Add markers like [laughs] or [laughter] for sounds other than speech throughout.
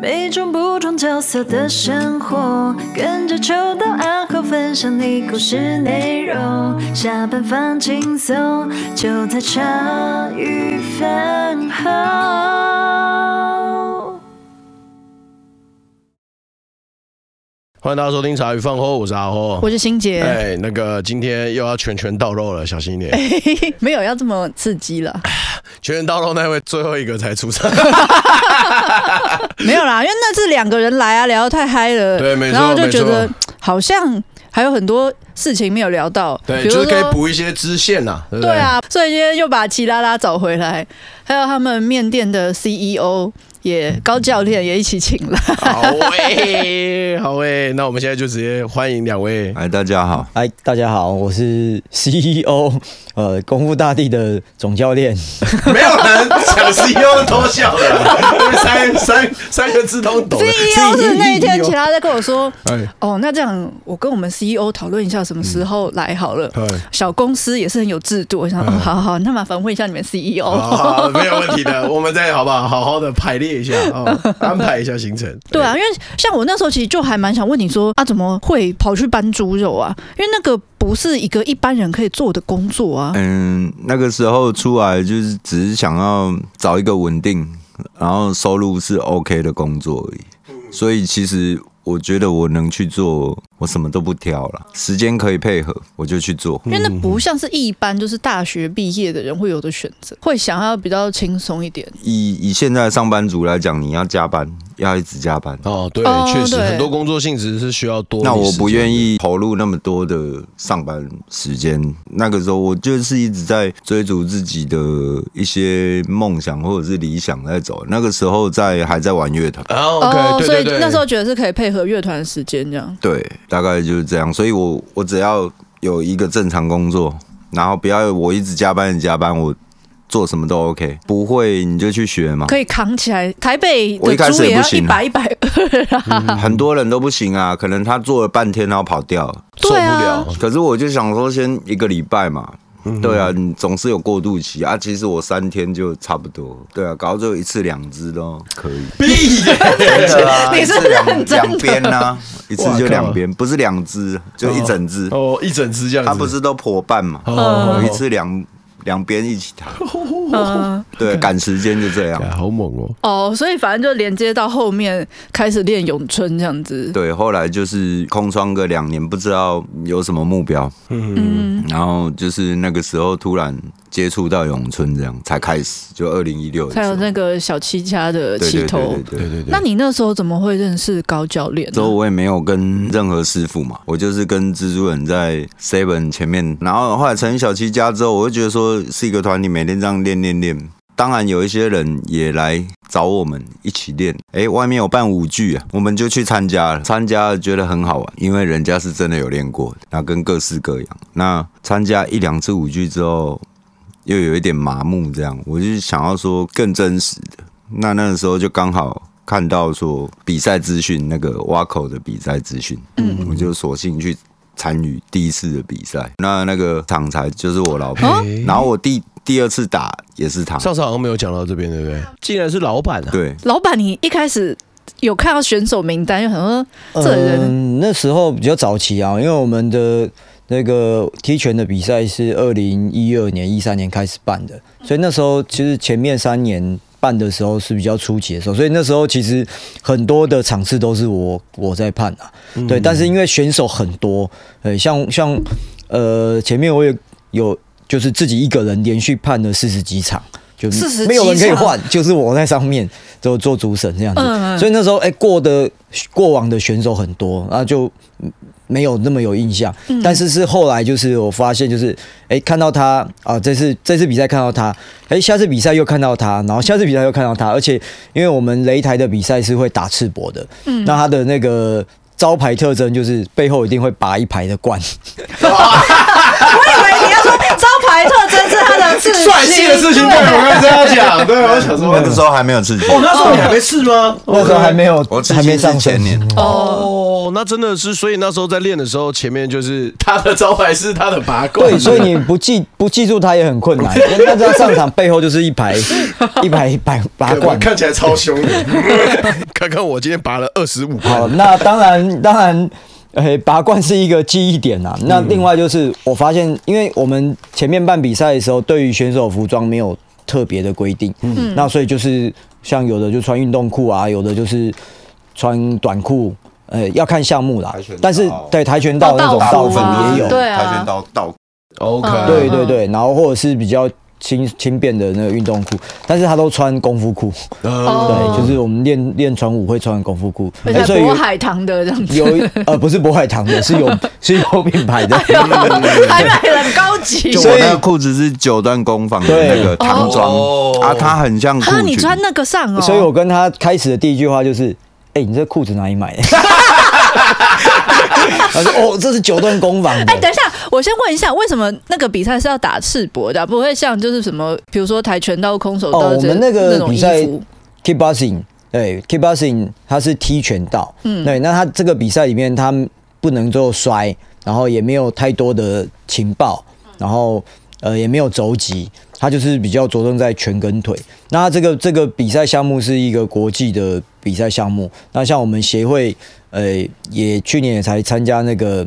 每种不同角色的生活，跟着秋到暗号分享你故事内容。下班放轻松，就在茶余饭后。欢迎大家收听茶余饭后，我是阿后，我是欣姐。哎，那个今天又要拳拳到肉了，小心一点。[laughs] 没有要这么刺激了。[laughs] 拳拳到肉那位最后一个才出场。没有啦，因为那是两个人来啊，聊得太嗨了。对，没错，然后就觉得好像还有很多事情没有聊到。对，就是可以补一些支线呐。啊，对啊，所以今天又把齐拉拉找回来，还有他们面店的 CEO。也高教练也一起请了，好诶，[laughs] 好诶，那我们现在就直接欢迎两位。哎，大家好，哎，大家好，我是 CEO，呃，功夫大帝的总教练。[laughs] 没有人抢 CEO 偷笑的，三三三个字都懂。CEO [laughs] 是那一天，其他在跟我说，哎哦，那这样我跟我们 CEO 讨论一下什么时候来好了。小公司也是很有制度，我想，哦，好好，那麻烦问一下你们 CEO。好，没有问题的，我们再好不好，好好的排列。一下 [laughs] 哦，安排一下行程。[laughs] 对啊，因为像我那时候其实就还蛮想问你说啊，怎么会跑去搬猪肉啊？因为那个不是一个一般人可以做的工作啊。嗯，那个时候出来就是只是想要找一个稳定，然后收入是 OK 的工作而已。所以其实。我觉得我能去做，我什么都不挑了，时间可以配合，我就去做。因为那不像是一般就是大学毕业的人会有的选择，会想要比较轻松一点。以以现在上班族来讲，你要加班。要一直加班哦，对，确实很多工作性质是需要多。那我不愿意投入那么多的上班时间。那个时候我就是一直在追逐自己的一些梦想或者是理想在走。那个时候在还在玩乐团哦，OK，所以那时候觉得是可以配合乐团时间这样。对，大概就是这样。所以我我只要有一个正常工作，然后不要我一直加班，加班我。做什么都 OK，不会你就去学嘛。可以扛起来。台北的猪也要一百一百二，很多人都不行啊。可能他做了半天，然后跑掉，受不了。可是我就想说，先一个礼拜嘛。对啊，你总是有过渡期啊。其实我三天就差不多。对啊，搞到最后一次两只都可以。屁！[laughs] 真的啊，[laughs] 你是两两边呢？一次就两边，不是两只，就一整只。哦，一整只这样子。他不是都婆半嘛？哦，一次两。两边一起弹，[laughs] 嗯，对，[laughs] 赶时间就这样，好猛哦！哦，所以反正就连接到后面开始练咏春这样子。对，后来就是空窗个两年，不知道有什么目标，嗯，然后就是那个时候突然。接触到咏春这样才开始，就二零一六才有那个小七家的起头。对对对，那你那时候怎么会认识高教练？之后我也没有跟任何师傅嘛，我就是跟蜘蛛人在 Seven 前面，然后后来成立小七家之后，我就觉得说是一个团体，每天这样练练练。当然有一些人也来找我们一起练，哎，外面有办舞剧啊，我们就去参加了，参加了觉得很好玩，因为人家是真的有练过，然后跟各式各样。那参加一两次舞剧之后。又有一点麻木，这样，我就想要说更真实的。那那个时候就刚好看到说比赛资讯，那个挖口的比赛资讯，嗯，我就索性去参与第一次的比赛。那那个场才就是我老婆，然后我第第二次打也是他。上次好像没有讲到这边，对不对？竟然是老板啊！对，老板，你一开始有看到选手名单，有很多这人、嗯。那时候比较早期啊，因为我们的。那个踢拳的比赛是二零一二年、一三年开始办的，所以那时候其实前面三年办的时候是比较初期的时候，所以那时候其实很多的场次都是我我在判啊，对。但是因为选手很多，呃，像像呃前面我也有就是自己一个人连续判了四十几场，就是没有人可以换，就是我在上面就做主审这样子，所以那时候哎过的过往的选手很多，然后就。没有那么有印象，但是是后来就是我发现就是，哎，看到他啊，这次这次比赛看到他，哎，下次比赛又看到他，然后下次比赛又看到他，而且因为我们擂台的比赛是会打赤膊的，嗯，那他的那个招牌特征就是背后一定会拔一排的冠。[laughs] 我以为你要说招牌特征是他的刺激，帅气的事情，对，我刚才这样讲，对，我想说那个时候还没有刺激。哦，那时候你还没刺吗？那时候还没有，我还没上前年。哦，那真的是，所以那时候在练的时候，前面就是他的招牌是他的拔罐。对，所以你不记不记住他也很困难，因为他在上场背后就是一排一排拔拔罐，[laughs] 看起来超凶的。[laughs] 看看我今天拔了二十五。好，那当然当然。诶，拔罐是一个记忆点啊。那另外就是，我发现，因为我们前面办比赛的时候，对于选手服装没有特别的规定，嗯，那所以就是像有的就穿运动裤啊，有的就是穿短裤，呃，要看项目啦。但是对跆拳道那种道服也有，对啊，跆拳道道，OK，对对对，然后或者是比较。轻轻便的那个运动裤，但是他都穿功夫裤，对，就是我们练练传武会穿的功夫裤，而且渤海棠的这样子，有呃不是渤海棠的，[laughs] 是有是有品牌的，还买了高级，所以那个裤子是九段工坊的那个唐装。啊，它很像裤子，你穿那个上哦，所以我跟他开始的第一句话就是，哎，你这裤子哪里买？的？[laughs] [laughs] 他说：“哦，这是九段工坊。”哎，等一下，我先问一下，为什么那个比赛是要打赤膊的，不会像就是什么，比如说跆拳道、空手道？哦，我们那个比赛 Kickboxing，对 Kickboxing，它是踢拳道。嗯，对，那他这个比赛里面，他不能做摔，然后也没有太多的情报，然后呃也没有肘击，他就是比较着重在拳跟腿。那这个这个比赛项目是一个国际的比赛项目。那像我们协会。呃，也去年也才参加那个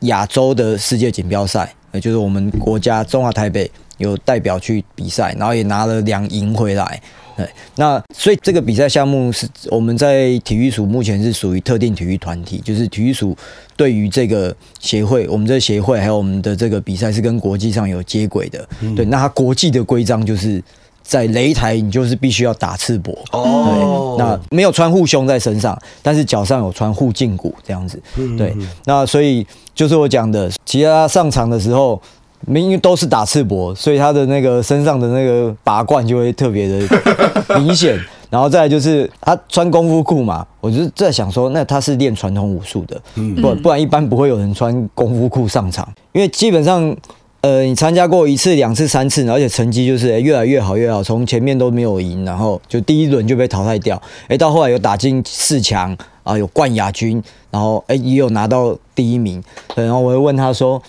亚洲的世界锦标赛，呃，就是我们国家中华台北有代表去比赛，然后也拿了两银回来。对，那所以这个比赛项目是我们在体育署目前是属于特定体育团体，就是体育署对于这个协会，我们这协会还有我们的这个比赛是跟国际上有接轨的。对，那它国际的规章就是。在擂台，你就是必须要打赤膊哦。对，那没有穿护胸在身上，但是脚上有穿护胫骨这样子。对，那所以就是我讲的，其实他上场的时候，明明都是打赤膊，所以他的那个身上的那个拔罐就会特别的 [laughs] 明显。然后再来就是他穿功夫裤嘛，我就在想说，那他是练传统武术的，不不然一般不会有人穿功夫裤上场，因为基本上。呃，你参加过一次、两次、三次，而且成绩就是、欸、越来越好，越好，从前面都没有赢，然后就第一轮就被淘汰掉，哎、欸，到后来有打进四强啊，有冠亚军，然后哎、欸、也有拿到第一名，然后我就问他说，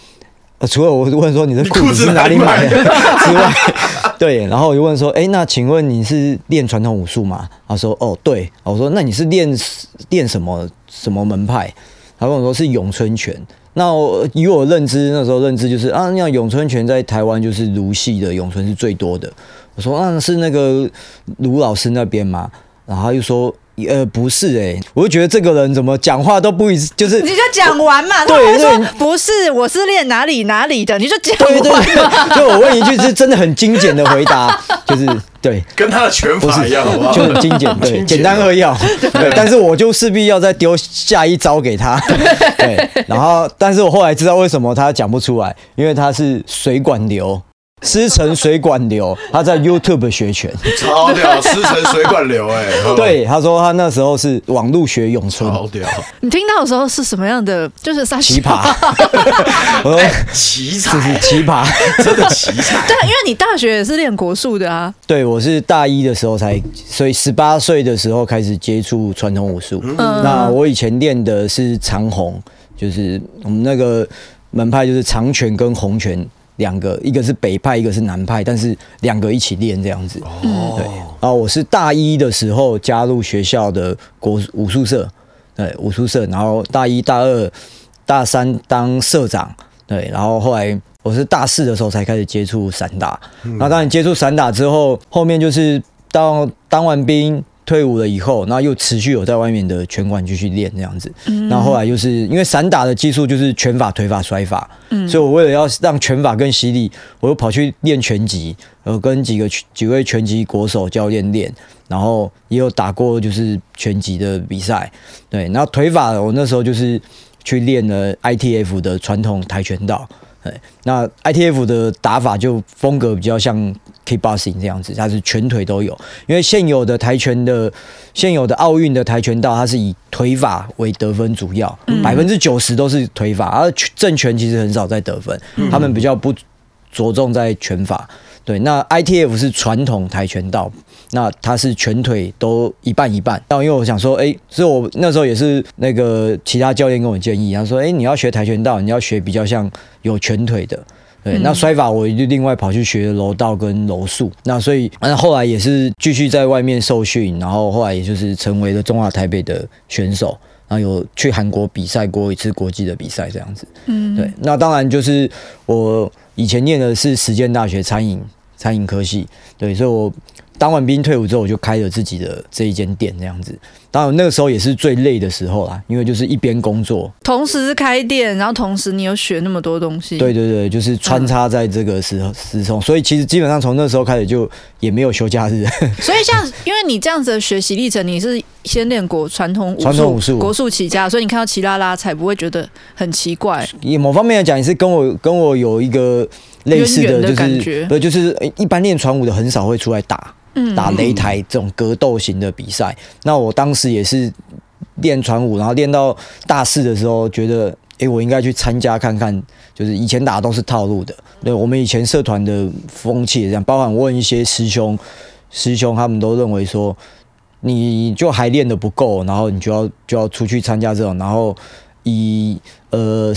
呃，除了我问说你的裤子是哪里买的 [laughs] 之外，对，然后我就问说，哎、欸，那请问你是练传统武术吗？他说，哦，对，我说那你是练练什么什么门派？他跟我说是咏春拳。那我以我认知，那时候认知就是啊，那咏春拳在台湾就是卢系的咏春是最多的。我说啊，是那个卢老师那边吗？然后他又说。呃，不是哎、欸，我就觉得这个人怎么讲话都不一，就是你就讲完嘛。对，他说不是，我是练哪里哪里的，你就讲完。对对对，就我问一句，是真的很精简的回答，就是对，跟他的拳法一样，好不好？就很精简，对，[laughs] 简单扼要。对，[laughs] 但是我就势必要再丢下一招给他。[laughs] 对，然后，但是我后来知道为什么他讲不出来，因为他是水管流。师承水管流，他在 YouTube 学拳，超屌！师承水管流，[laughs] 哎，对，他说他那时候是网路学咏春，超屌！你听到的时候是什么样的？就是奇葩，[laughs] 我说奇才，这是奇葩，[laughs] 真的奇才。对，因为你大学也是练国术的啊。对，我是大一的时候才，所以十八岁的时候开始接触传统武术。嗯，那我以前练的是长虹，就是我们那个门派就是长拳跟红拳。两个，一个是北派，一个是南派，但是两个一起练这样子。哦，对。然后我是大一的时候加入学校的国武术社，对，武术社。然后大一、大二、大三当社长，对。然后后来我是大四的时候才开始接触散打。那当你接触散打之后，后面就是到当完兵。退伍了以后，然后又持续有在外面的拳馆继续练这样子。那后，后来就是因为散打的技术就是拳法、腿法、摔法，嗯，所以我为了要让拳法更犀利，我又跑去练拳击，呃，跟几个几位拳击国手教练练，然后也有打过就是拳击的比赛，对。然后腿法我那时候就是去练了 ITF 的传统跆拳道。那 ITF 的打法就风格比较像 Kickboxing 这样子，它是全腿都有。因为现有的跆拳的、现有的奥运的跆拳道，它是以腿法为得分主要，百分之九十都是腿法，而正拳其实很少在得分，他们比较不着重在拳法。对，那 ITF 是传统跆拳道，那他是全腿都一半一半。那因为我想说，哎，所以我那时候也是那个其他教练跟我建议，他说，哎，你要学跆拳道，你要学比较像有全腿的。对，那摔法我就另外跑去学柔道跟柔术。那所以，那后来也是继续在外面受训，然后后来也就是成为了中华台北的选手。然后有去韩国比赛过一次国际的比赛，这样子。嗯，对。那当然就是我以前念的是实践大学餐饮餐饮科系，对，所以我。当完兵退伍之后，我就开了自己的这一间店，这样子。当然那个时候也是最累的时候啦，因为就是一边工作，同时开店，然后同时你又学那么多东西。对对对，就是穿插在这个时候时钟，所以其实基本上从那时候开始就也没有休假日。[laughs] 所以像因为你这样子的学习历程，你是先练国传统 [laughs] 武术，传统武术国术起家，所以你看到齐拉拉才不会觉得很奇怪。以某方面来讲，也是跟我跟我有一个类似的，就是感觉，对，就是一般练传武的很少会出来打。打擂台这种格斗型的比赛，那我当时也是练传武，然后练到大四的时候，觉得哎，我应该去参加看看。就是以前打都是套路的，对，我们以前社团的风气也这样，包含问一些师兄，师兄他们都认为说，你就还练得不够，然后你就要就要出去参加这种，然后。以呃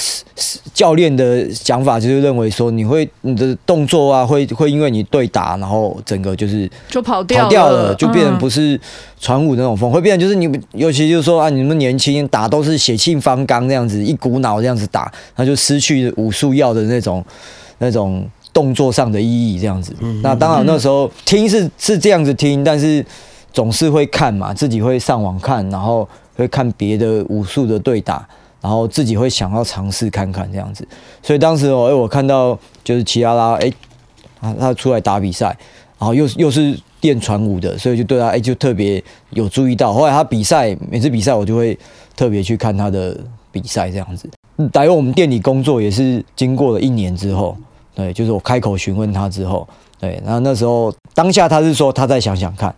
教练的讲法，就是认为说你会你的动作啊，会会因为你对打，然后整个就是就跑掉跑掉了，就变成不是传武那种风，会变成就是你尤其就是说啊，你们年轻打都是血气方刚这样子，一股脑这样子打，那就失去武术要的那种那种动作上的意义这样子。那当然那时候听是是这样子听，但是总是会看嘛，自己会上网看，然后会看别的武术的对打。然后自己会想要尝试看看这样子，所以当时哦，哎，我看到就是齐拉拉，哎，他他出来打比赛，然后又又是练传武的，所以就对他哎就特别有注意到。后来他比赛，每次比赛我就会特别去看他的比赛这样子。来我们店里工作也是经过了一年之后，对，就是我开口询问他之后，对，然后那时候当下他是说他再想想看。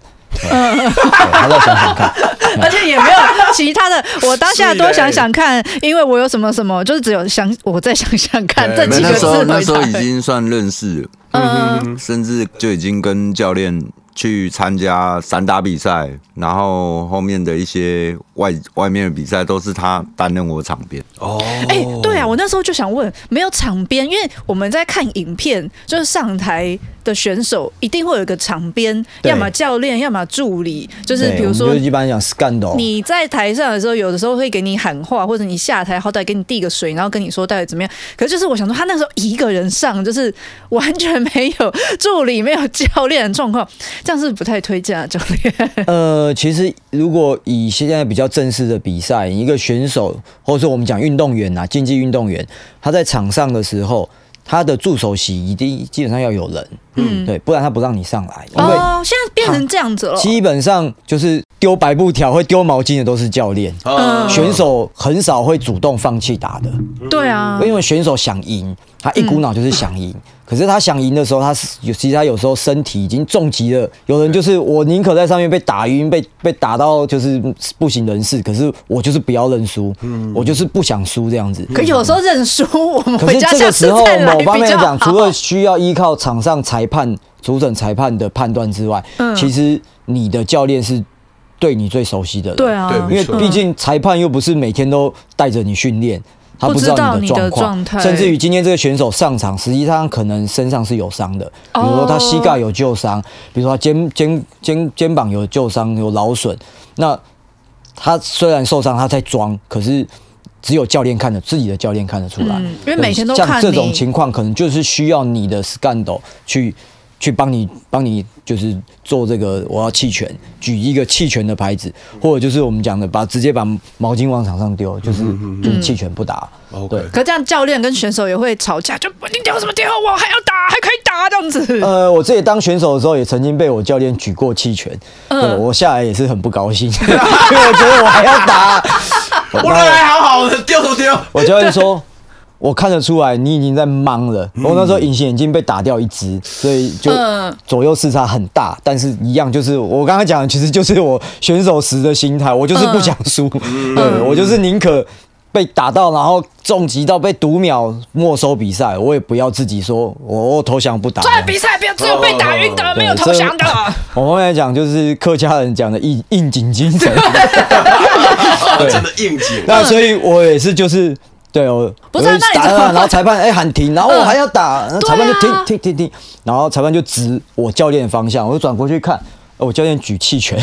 嗯，还在想想看，[laughs] [laughs] 而且也没有其他的。[laughs] 我当下多想想看，因为我有什么什么，就是只有想我再想想看这几个字。那时候那时候已经算认识了，嗯，甚至就已经跟教练。去参加散打比赛，然后后面的一些外外面的比赛都是他担任我场边。哦，哎，对啊，我那时候就想问，没有场边，因为我们在看影片，就是上台的选手一定会有一个场边，要么教练，要么助理，就是比如说，一般讲 scandal。你在台上的时候，有的时候会给你喊话，或者你下台好歹给你递个水，然后跟你说到底怎么样。可是就是我想说，他那时候一个人上，就是完全没有助理，没有教练的状况。这样是不太推荐啊，教练。呃，其实如果以现在比较正式的比赛，一个选手或者说我们讲运动员、啊，竞技运动员，他在场上的时候，他的助手席一定基本上要有人，嗯，对，不然他不让你上来。哦，现在变成这样子了。基本上就是丢白布条、会丢毛巾的都是教练，嗯，选手很少会主动放弃打的。对啊，因为选手想赢，他一股脑就是想赢。嗯可是他想赢的时候，他是有，其实他有时候身体已经重击了。有人就是我宁可在上面被打晕，被被打到就是不省人事。可是我就是不要认输，我就是不想输这样子。可有时候认输，我们可是这个时候某方面来讲，除了需要依靠场上裁判、主审裁判的判断之外，其实你的教练是对你最熟悉的人。对啊，因为毕竟裁判又不是每天都带着你训练。他不知道你的状况，甚至于今天这个选手上场，实际上可能身上是有伤的，比如说他膝盖有旧伤，比如说他肩肩肩肩膀有旧伤有劳损。那他虽然受伤，他在装，可是只有教练看得自己的教练看得出来，嗯，因为每天都看。像这种情况，可能就是需要你的 scandal 去。去帮你帮你就是做这个，我要弃权，举一个弃权的牌子，或者就是我们讲的把直接把毛巾往场上丢，就是就是弃权不打。对，可这样教练跟选手也会吵架，就你丢什么丢，我还要打，还可以打这样子。呃，我自己当选手的时候，也曾经被我教练举过弃权，对，我下来也是很不高兴，[laughs] 因为我觉得我还要打，[laughs] 我本来好好的，丢什么丢？我教练说。我看得出来，你已经在忙了。我那时候隐形眼镜被打掉一只，所以就左右视差很大。但是一样，就是我刚刚讲的，其实就是我选手时的心态，我就是不想输。对，我就是宁可被打到，然后重击到被读秒没收比赛，我也不要自己说我投降不打。这比赛不要只有被打晕的，没有投降的。[laughs] 我后面来讲就是客家人讲的应应景精神，[laughs] 对，真的应景。那所以我也是就是对哦不是打了，然后裁判哎喊停，然后我还要打，裁判就停停停停，然后裁判就指我教练的方向，我就转过去看。我教练举气拳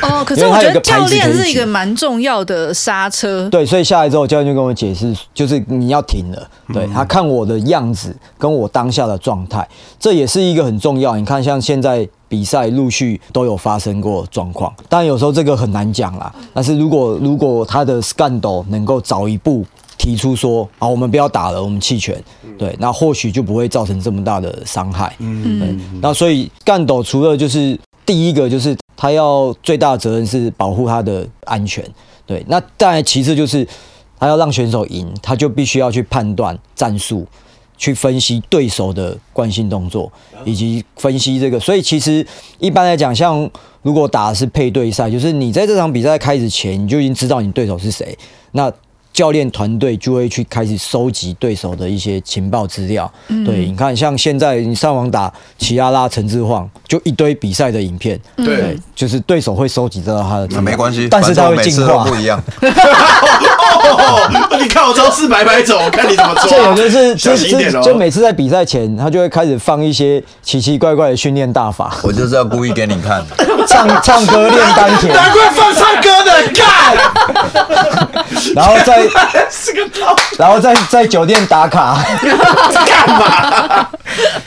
哦，[laughs] 可是我觉得教练是一个蛮重要的刹车。对，所以下来之后，教练就跟我解释，就是你要停了。对，他看我的样子跟我当下的状态，这也是一个很重要。你看，像现在比赛陆续都有发生过状况，但有时候这个很难讲啦。但是如果如果他的 Scandal 能够早一步提出说啊，我们不要打了，我们弃权，对，那或许就不会造成这么大的伤害。嗯，对。那所以 Scandal 除了就是。第一个就是他要最大的责任是保护他的安全，对。那当然，其次就是他要让选手赢，他就必须要去判断战术，去分析对手的惯性动作，以及分析这个。所以其实一般来讲，像如果打的是配对赛，就是你在这场比赛开始前，你就已经知道你对手是谁，那。教练团队就会去开始收集对手的一些情报资料。嗯、对，你看，像现在你上网打齐拉拉陈志晃，就一堆比赛的影片。对，对，就是对手会收集到他的。那没关系，但是他会进化不一样。[laughs] [laughs] 你看我招式摆摆走，我看你怎么做。这有的是，就是就每次在比赛前，他就会开始放一些奇奇怪怪的训练大法。我就是要故意给你看，唱唱歌练丹田。难怪放唱歌的，干。然后在。是个套，然后在在酒店打卡干嘛？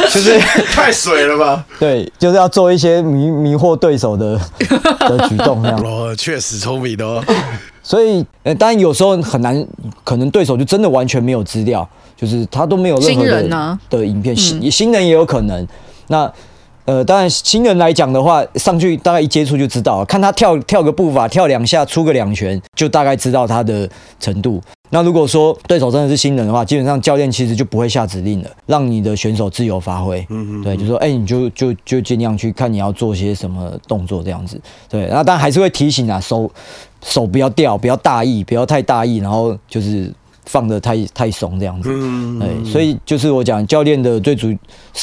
就是太水了吧？对，就是要做一些迷迷惑对手的的举动，这样。哦，确实聪明的哦。所以，呃，当然有时候很难，可能对手就真的完全没有资料，就是他都没有任何的的影片，新新人也有可能。那。呃，当然新人来讲的话，上去大概一接触就知道，看他跳跳个步伐，跳两下，出个两拳，就大概知道他的程度。那如果说对手真的是新人的话，基本上教练其实就不会下指令了，让你的选手自由发挥。嗯嗯。对，就说，哎、欸，你就就就尽量去看你要做些什么动作这样子。对，那当然还是会提醒啊，手手不要掉，不要大意，不要太大意，然后就是放的太太松这样子。嗯所以就是我讲教练的最主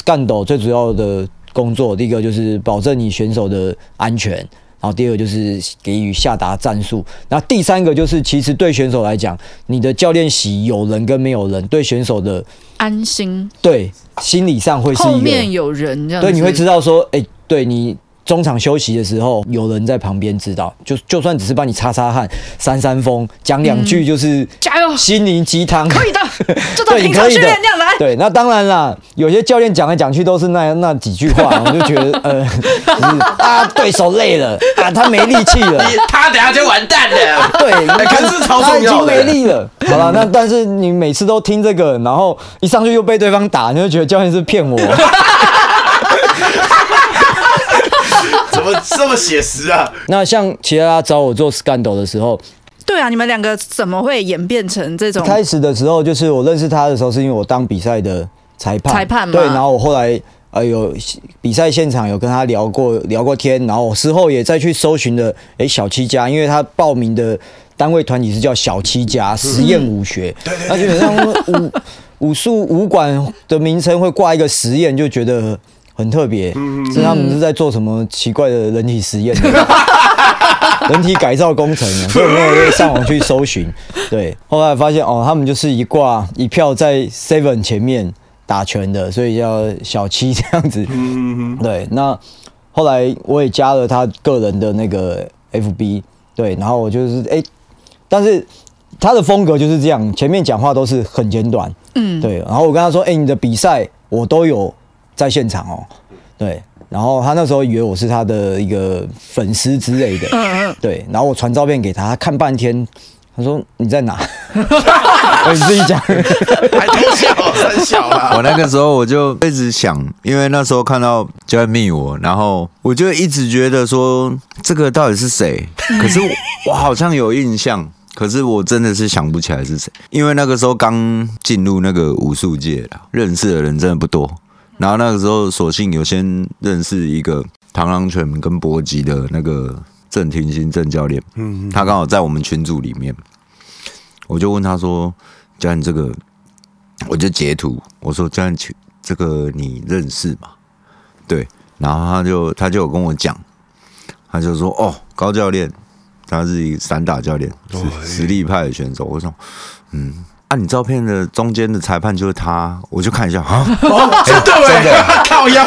干斗最主要的。工作第一个就是保证你选手的安全，然后第二个就是给予下达战术，那第三个就是其实对选手来讲，你的教练席有人跟没有人，对选手的安心，对心理上会是一个后面有人这样，对你会知道说，哎、欸，对你。中场休息的时候，有人在旁边知道，就就算只是帮你擦擦汗、扇扇风，讲两句就是加油，心灵鸡汤，可以的，[laughs] 就当平常训练那样来。对，那当然啦，有些教练讲来讲去都是那那几句话，我就觉得 [laughs] 呃，就是啊，对手累了啊，他没力气了，[laughs] 他等下就完蛋了。对，可是他已经没力了。好了，那但是你每次都听这个，然后一上去又被对方打，你就觉得教练是骗我。怎么这么写实啊？[laughs] 那像其他找我做 Scandal 的时候，对啊，你们两个怎么会演变成这种？开始的时候就是我认识他的时候，是因为我当比赛的裁判，裁判嘛。对，然后我后来呃有比赛现场有跟他聊过聊过天，然后我事后也再去搜寻的，哎、欸，小七家，因为他报名的单位团体是叫小七家实验武学，嗯、那基本上武武术武馆的名称会挂一个实验，就觉得。很特别，是他们是在做什么奇怪的人体实验，[laughs] 人体改造工程，所以我们会上网去搜寻。对，后来发现哦，他们就是一挂一票在 Seven 前面打拳的，所以叫小七这样子。对，那后来我也加了他个人的那个 FB，对，然后我就是哎、欸，但是他的风格就是这样，前面讲话都是很简短，嗯，对，然后我跟他说，哎、欸，你的比赛我都有。在现场哦，对，然后他那时候以为我是他的一个粉丝之类的，对，然后我传照片给他，他看半天，他说你在哪？[laughs] 我自己讲，还偷笑，很小啊。[laughs] 我那个时候我就一直想，因为那时候看到就在密我，然后我就一直觉得说这个到底是谁？[laughs] 可是我好像有印象，可是我真的是想不起来是谁，因为那个时候刚进入那个武术界了，认识的人真的不多。然后那个时候，索性有先认识一个螳螂拳跟搏击的那个郑廷新郑教练，嗯，他刚好在我们群组里面，我就问他说：“教练，这个我就截图，我说教练，这个你认识吗？”对，然后他就他就有跟我讲，他就说：“哦，高教练，他是一个散打教练，是实力派的选手。”我说：“嗯。”啊，你照片的中间的裁判就是他，我就看一下啊，哦，[laughs] 真的真的。[laughs] 靠腰，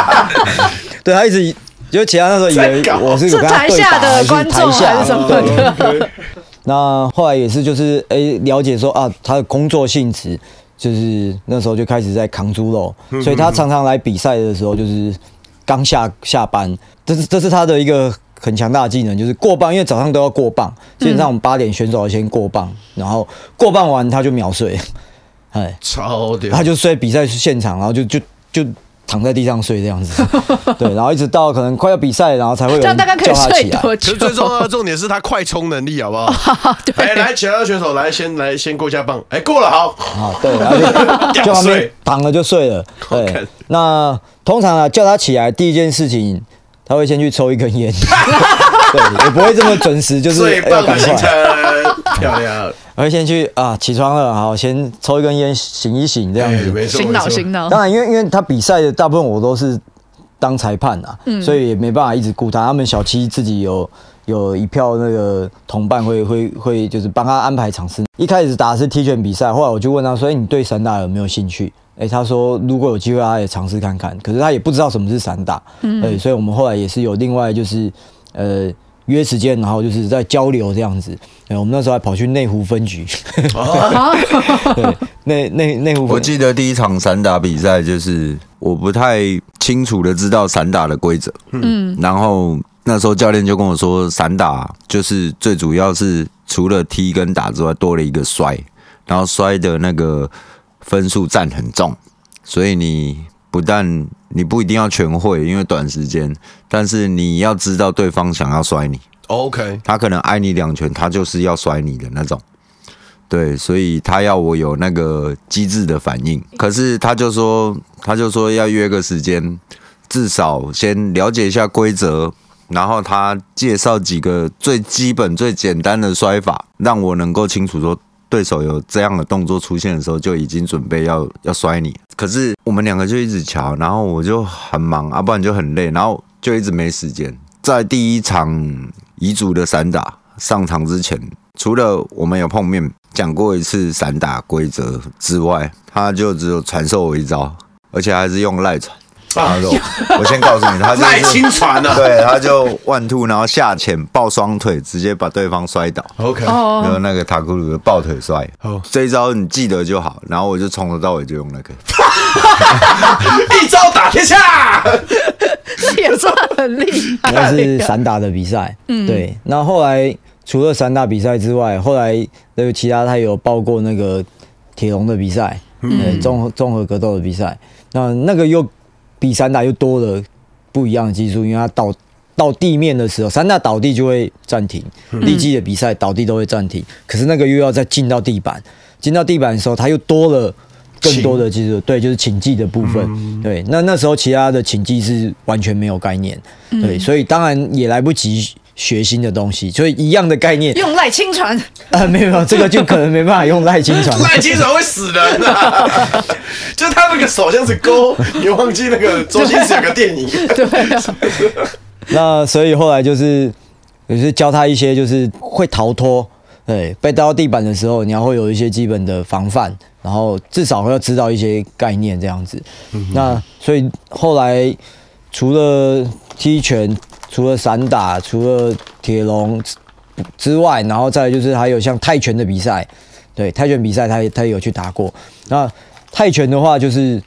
[laughs] 对他一直就其他那时候以为我是有跟他对打，还是台下还是什么的。那后来也是就是哎、欸、了解说啊，他的工作性质就是那时候就开始在扛猪肉，所以他常常来比赛的时候就是刚下下班，这是这是他的一个。很强大的技能就是过磅，因为早上都要过磅。基本上我们八点选手要先过磅，然后过磅完他就秒睡，[laughs] 哎，超屌！他就睡比赛现场，然后就就就躺在地上睡这样子。[laughs] 对，然后一直到可能快要比赛，然后才会有人叫他起来。其实最重要的重点是他快充能力，好不好？[laughs] 哎，来，其他选手来，先来先过一下磅。哎，过了，好。好，对，然后就就旁边躺了就睡了。对，那通常啊，叫他起来第一件事情。他会先去抽一根烟，[laughs] 对，也不会这么准时，就是要赶快。漂亮。我会先去啊，起床了，好，先抽一根烟，醒一醒，这样子。醒脑，醒脑。当然，因为因为他比赛的大部分我都是当裁判啊，嗯、所以也没办法一直顾他。他们小七自己有有一票那个同伴会会会，就是帮他安排场次。一开始打的是踢拳比赛，后来我就问他说：“哎，你对散打有没有兴趣？”哎、欸，他说如果有机会，他也尝试看看。可是他也不知道什么是散打，嗯，对，所以我们后来也是有另外就是呃约时间，然后就是在交流这样子。哎，我们那时候还跑去内湖分局，啊、[laughs] 对，内内内湖。我记得第一场散打比赛，就是我不太清楚的知道散打的规则，嗯，然后那时候教练就跟我说，散打就是最主要是除了踢跟打之外，多了一个摔，然后摔的那个。分数占很重，所以你不但你不一定要全会，因为短时间，但是你要知道对方想要摔你。OK，他可能挨你两拳，他就是要摔你的那种。对，所以他要我有那个机智的反应。可是他就说，他就说要约个时间，至少先了解一下规则，然后他介绍几个最基本、最简单的摔法，让我能够清楚说。对手有这样的动作出现的时候，就已经准备要要摔你。可是我们两个就一直瞧，然后我就很忙，啊，不然就很累，然后就一直没时间。在第一场彝族的散打上场之前，除了我们有碰面讲过一次散打规则之外，他就只有传授我一招，而且还是用赖传。他说：“ [laughs] 我先告诉你，他赖清传了，对，他就 one two，然后下潜抱双腿，直接把对方摔倒。OK，然后那个塔库鲁的抱腿摔。Oh. 这一招你记得就好。然后我就从头到尾就用那个，[laughs] 一招打天下，[laughs] 也算很厉害。那是散打的比赛，嗯，对。那后，后来除了散打比赛之外，后来那个其他他有报过那个铁笼的比赛，嗯，综合综合格斗的比赛。那那个又。比三大又多了不一样的技术，因为它倒到地面的时候，三大倒地就会暂停，立技的比赛倒地都会暂停。可是那个又要再进到地板，进到地板的时候，它又多了更多的技术，对，就是请技的部分。对，那那时候其他的请技是完全没有概念，对，所以当然也来不及。学新的东西，所以一样的概念，用赖清传啊，没有没有，这个就可能没办法用赖清传，赖清传会死人啊！[laughs] 就他那个手像是勾，你忘记那个周星驰有个电影，对，[laughs] 那所以后来就是，也是教他一些，就是会逃脱，对，被带到地板的时候，你要会有一些基本的防范，然后至少要知道一些概念这样子。那所以后来除了踢拳。除了散打，除了铁笼之外，然后再就是还有像泰拳的比赛，对，泰拳比赛他也他也有去打过。那泰拳的话就是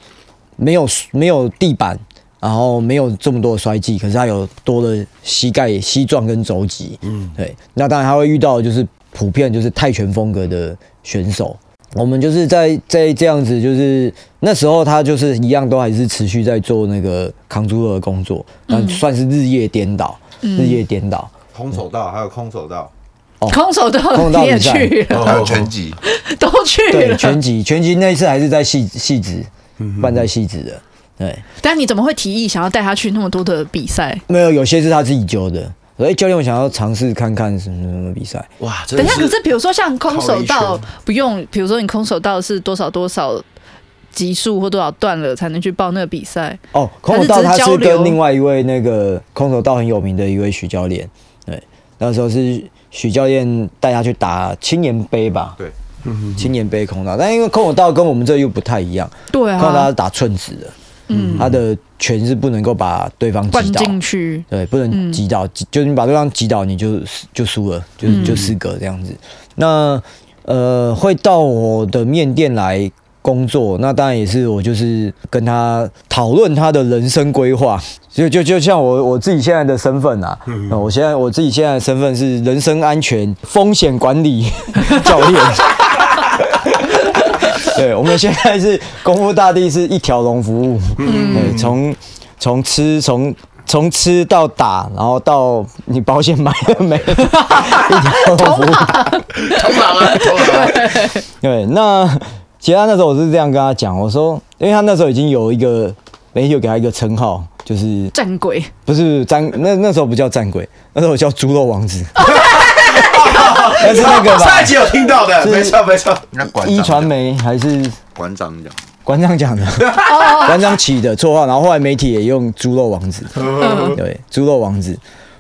没有没有地板，然后没有这么多的摔技，可是他有多的膝盖膝撞跟肘击，嗯，对。那当然他会遇到就是普遍就是泰拳风格的选手。我们就是在在这样子，就是那时候他就是一样，都还是持续在做那个扛猪肉的工作，但算是日夜颠倒，嗯、日夜颠倒。空手道还有空手道，哦，空手道你也去了，还有拳击 [laughs] 都去了。对，拳击拳击那一次还是在戏戏子办在戏子的，对。但你怎么会提议想要带他去那么多的比赛？没有，有些是他自己揪的。说：“哎，教练，我想要尝试看看什么什么比赛。”哇，等一下，可是比如说像空手道，不用，比如说你空手道是多少多少级数或多少段了才能去报那个比赛？哦，空手道他是跟另外一位那个空手道很有名的一位许教练，对，那时候是许教练带他去打青年杯吧？对，青年杯空手道，但因为空手道跟我们这又不太一样，对啊，空手道是打寸子的。嗯，他的拳是不能够把对方击倒。进去，对，不能击倒，嗯、就是你把对方击倒，你就就输了，就就失格这样子。那呃，会到我的面店来工作，那当然也是我就是跟他讨论他的人生规划，[laughs] 就就就像我我自己现在的身份啊，嗯、我现在我自己现在的身份是人身安全风险管理 [laughs] 教练。对，我们现在是功夫大地，是一条龙服务。嗯，对，从从吃从从吃到打，然后到你保险买了没，一条龙服务。[laughs] 对，那其实他那时候我是这样跟他讲，我说，因为他那时候已经有一个媒体有给他一个称号，就是战鬼，不是战，那那时候不叫战鬼，那时候我叫猪肉王子。[laughs] 那是那个吧？上一集有听到的，没错没错。那馆一传媒还是馆长讲？馆长讲的，馆长起的绰号，然后后来媒体也用“猪肉王子”。对，“猪肉王子”，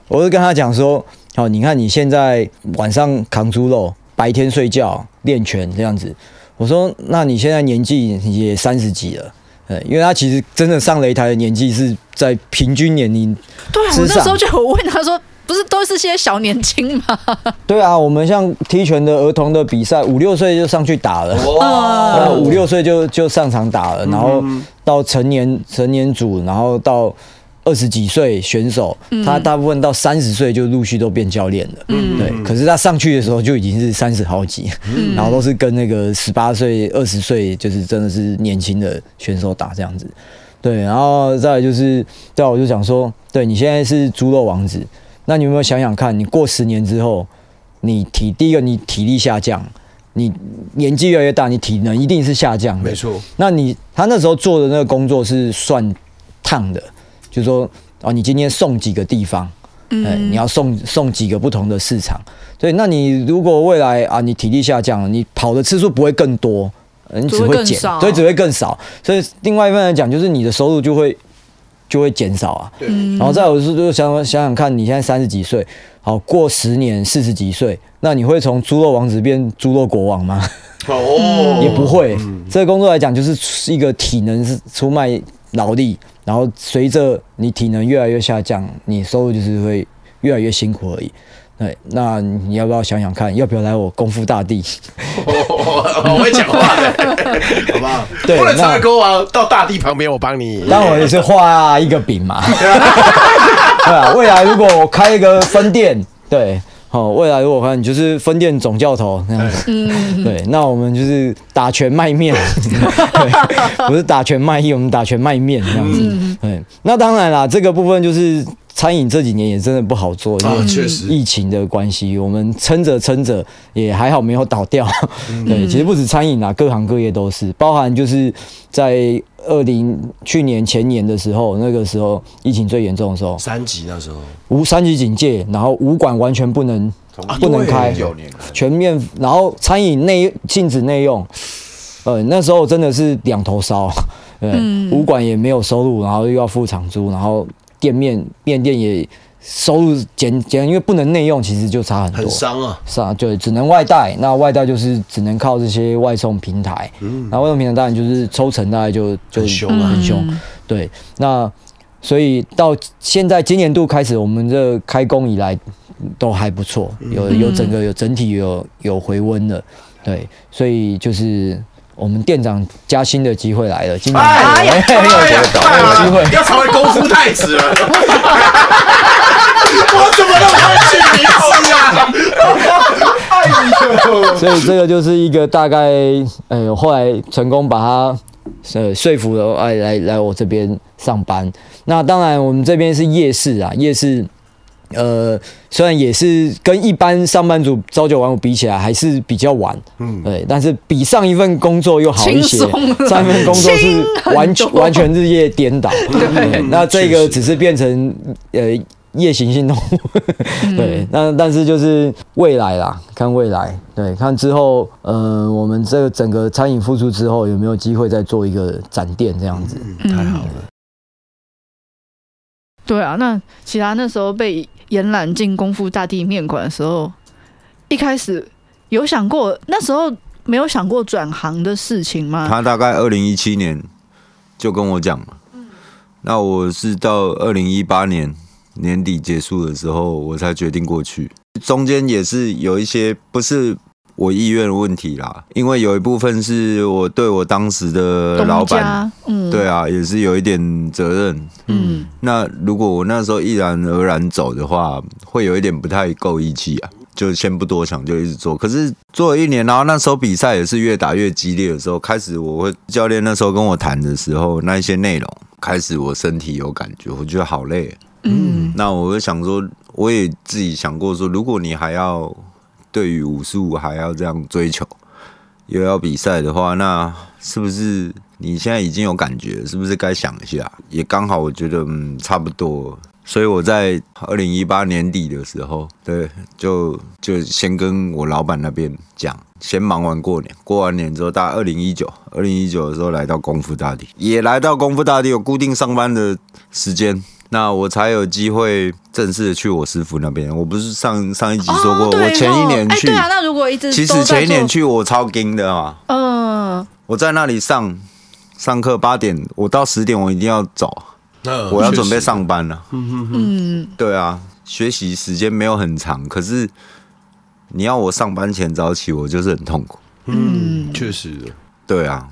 我就跟他讲说：“好，你看你现在晚上扛猪肉，白天睡觉练拳这样子。”我说：“那你现在年纪也三十几了，对，因为他其实真的上擂台的年纪是在平均年龄。”对，我那时候就有问他说。不是都是些小年轻吗？[laughs] 对啊，我们像踢拳的儿童的比赛，五六岁就上去打了，哇，五六岁就就上场打了，然后到成年成年组，然后到二十几岁选手，他大部分到三十岁就陆续都变教练了，嗯，对。可是他上去的时候就已经是三十好几，[laughs] 然后都是跟那个十八岁、二十岁，就是真的是年轻的选手打这样子，对。然后再来就是，对，我就想说，对你现在是猪肉王子。那你有没有想想看，你过十年之后，你体第一个你体力下降，你年纪越来越大，你体能一定是下降的。没错。那你他那时候做的那个工作是算烫的，就是说啊，你今天送几个地方，嗯，你要送送几个不同的市场。所以，那你如果未来啊，你体力下降，你跑的次数不会更多，你只会减，所以只会更少。所以，另外一方面来讲，就是你的收入就会。就会减少啊，对，然后再有是就想想想看，你现在三十几岁，好过十年四十几岁，那你会从猪肉王子变猪肉国王吗？哦，[laughs] 也不会。这个工作来讲，就是一个体能是出卖劳力，然后随着你体能越来越下降，你收入就是会越来越辛苦而已。对，那你要不要想想看，要不要来我功夫大地？[laughs] 我会讲话的，好不好？对，不能成为国王，到大地旁边，我帮你。那我也是画一个饼嘛。[laughs] 对啊，未来如果我开一个分店，对，好，未来如果看你就是分店总教头那样子，对，那我们就是打拳卖面，[laughs] 对，不是打拳卖艺，我们打拳卖面这样子。对，那当然啦，这个部分就是。餐饮这几年也真的不好做，因为疫情的关系，我们撑着撑着也还好没有倒掉。对，其实不止餐饮啊，各行各业都是，包含就是在二零去年前年的时候，那个时候疫情最严重的时候，三级那时候，无三级警戒，然后武馆完全不能不能开，全面，然后餐饮内禁止内用，呃，那时候真的是两头烧，对，武馆也没有收入，然后又要付场租，然后。店面面店也收入减减，因为不能内用，其实就差很多，很伤啊，是啊，就只能外带。那外带就是只能靠这些外送平台，嗯，那外送平台当然就是抽成，大概就就很凶啊，很凶。对，那所以到现在今年度开始，我们这开工以来都还不错，有有整个有整体有有回温了，对，所以就是。我们店长加薪的机会来了，今年哎呀，有机会要成为功夫太子了。[laughs] 我怎么都忘记名字啊？[laughs] 所以这个就是一个大概，哎，后来成功把他呃说服了，哎，来来我这边上班。那当然，我们这边是夜市啊，夜市。呃，虽然也是跟一般上班族朝九晚五比起来还是比较晚，嗯，对，但是比上一份工作又好一些。上一份工作是完全完全日夜颠倒，[laughs] 对，那这个只是变成呃夜行性动物。[laughs] 对，那但是就是未来啦，看未来，对，看之后，呃，我们这个整个餐饮复苏之后，有没有机会再做一个展店这样子？太好了。对啊，那其他那时候被延揽进功夫大地面馆的时候，一开始有想过，那时候没有想过转行的事情吗？他大概二零一七年就跟我讲了，那我是到二零一八年年底结束的时候，我才决定过去。中间也是有一些不是我意愿的问题啦，因为有一部分是我对我当时的老板，嗯，对啊，也是有一点责任，嗯。那如果我那时候毅然而然走的话，会有一点不太够义气啊。就先不多想，就一直做。可是做了一年，然后那时候比赛也是越打越激烈的时候，开始我会教练那时候跟我谈的时候，那一些内容开始我身体有感觉，我觉得好累。嗯，那我就想说，我也自己想过说，如果你还要对于武术还要这样追求，又要比赛的话，那是不是你现在已经有感觉？是不是该想一下？也刚好，我觉得嗯，差不多。所以我在二零一八年底的时候，对，就就先跟我老板那边讲，先忙完过年，过完年之后，大二零一九，二零一九的时候来到功夫大地，也来到功夫大地有固定上班的时间，那我才有机会正式的去我师傅那边。我不是上上一集说过，我前一年去，对啊，那如果一直其实前一年去我超惊的嘛，嗯，我在那里上上课八点，我到十点我一定要走。我要准备上班了。嗯，对啊，学习时间没有很长，可是你要我上班前早起，我就是很痛苦。嗯，确实。对啊，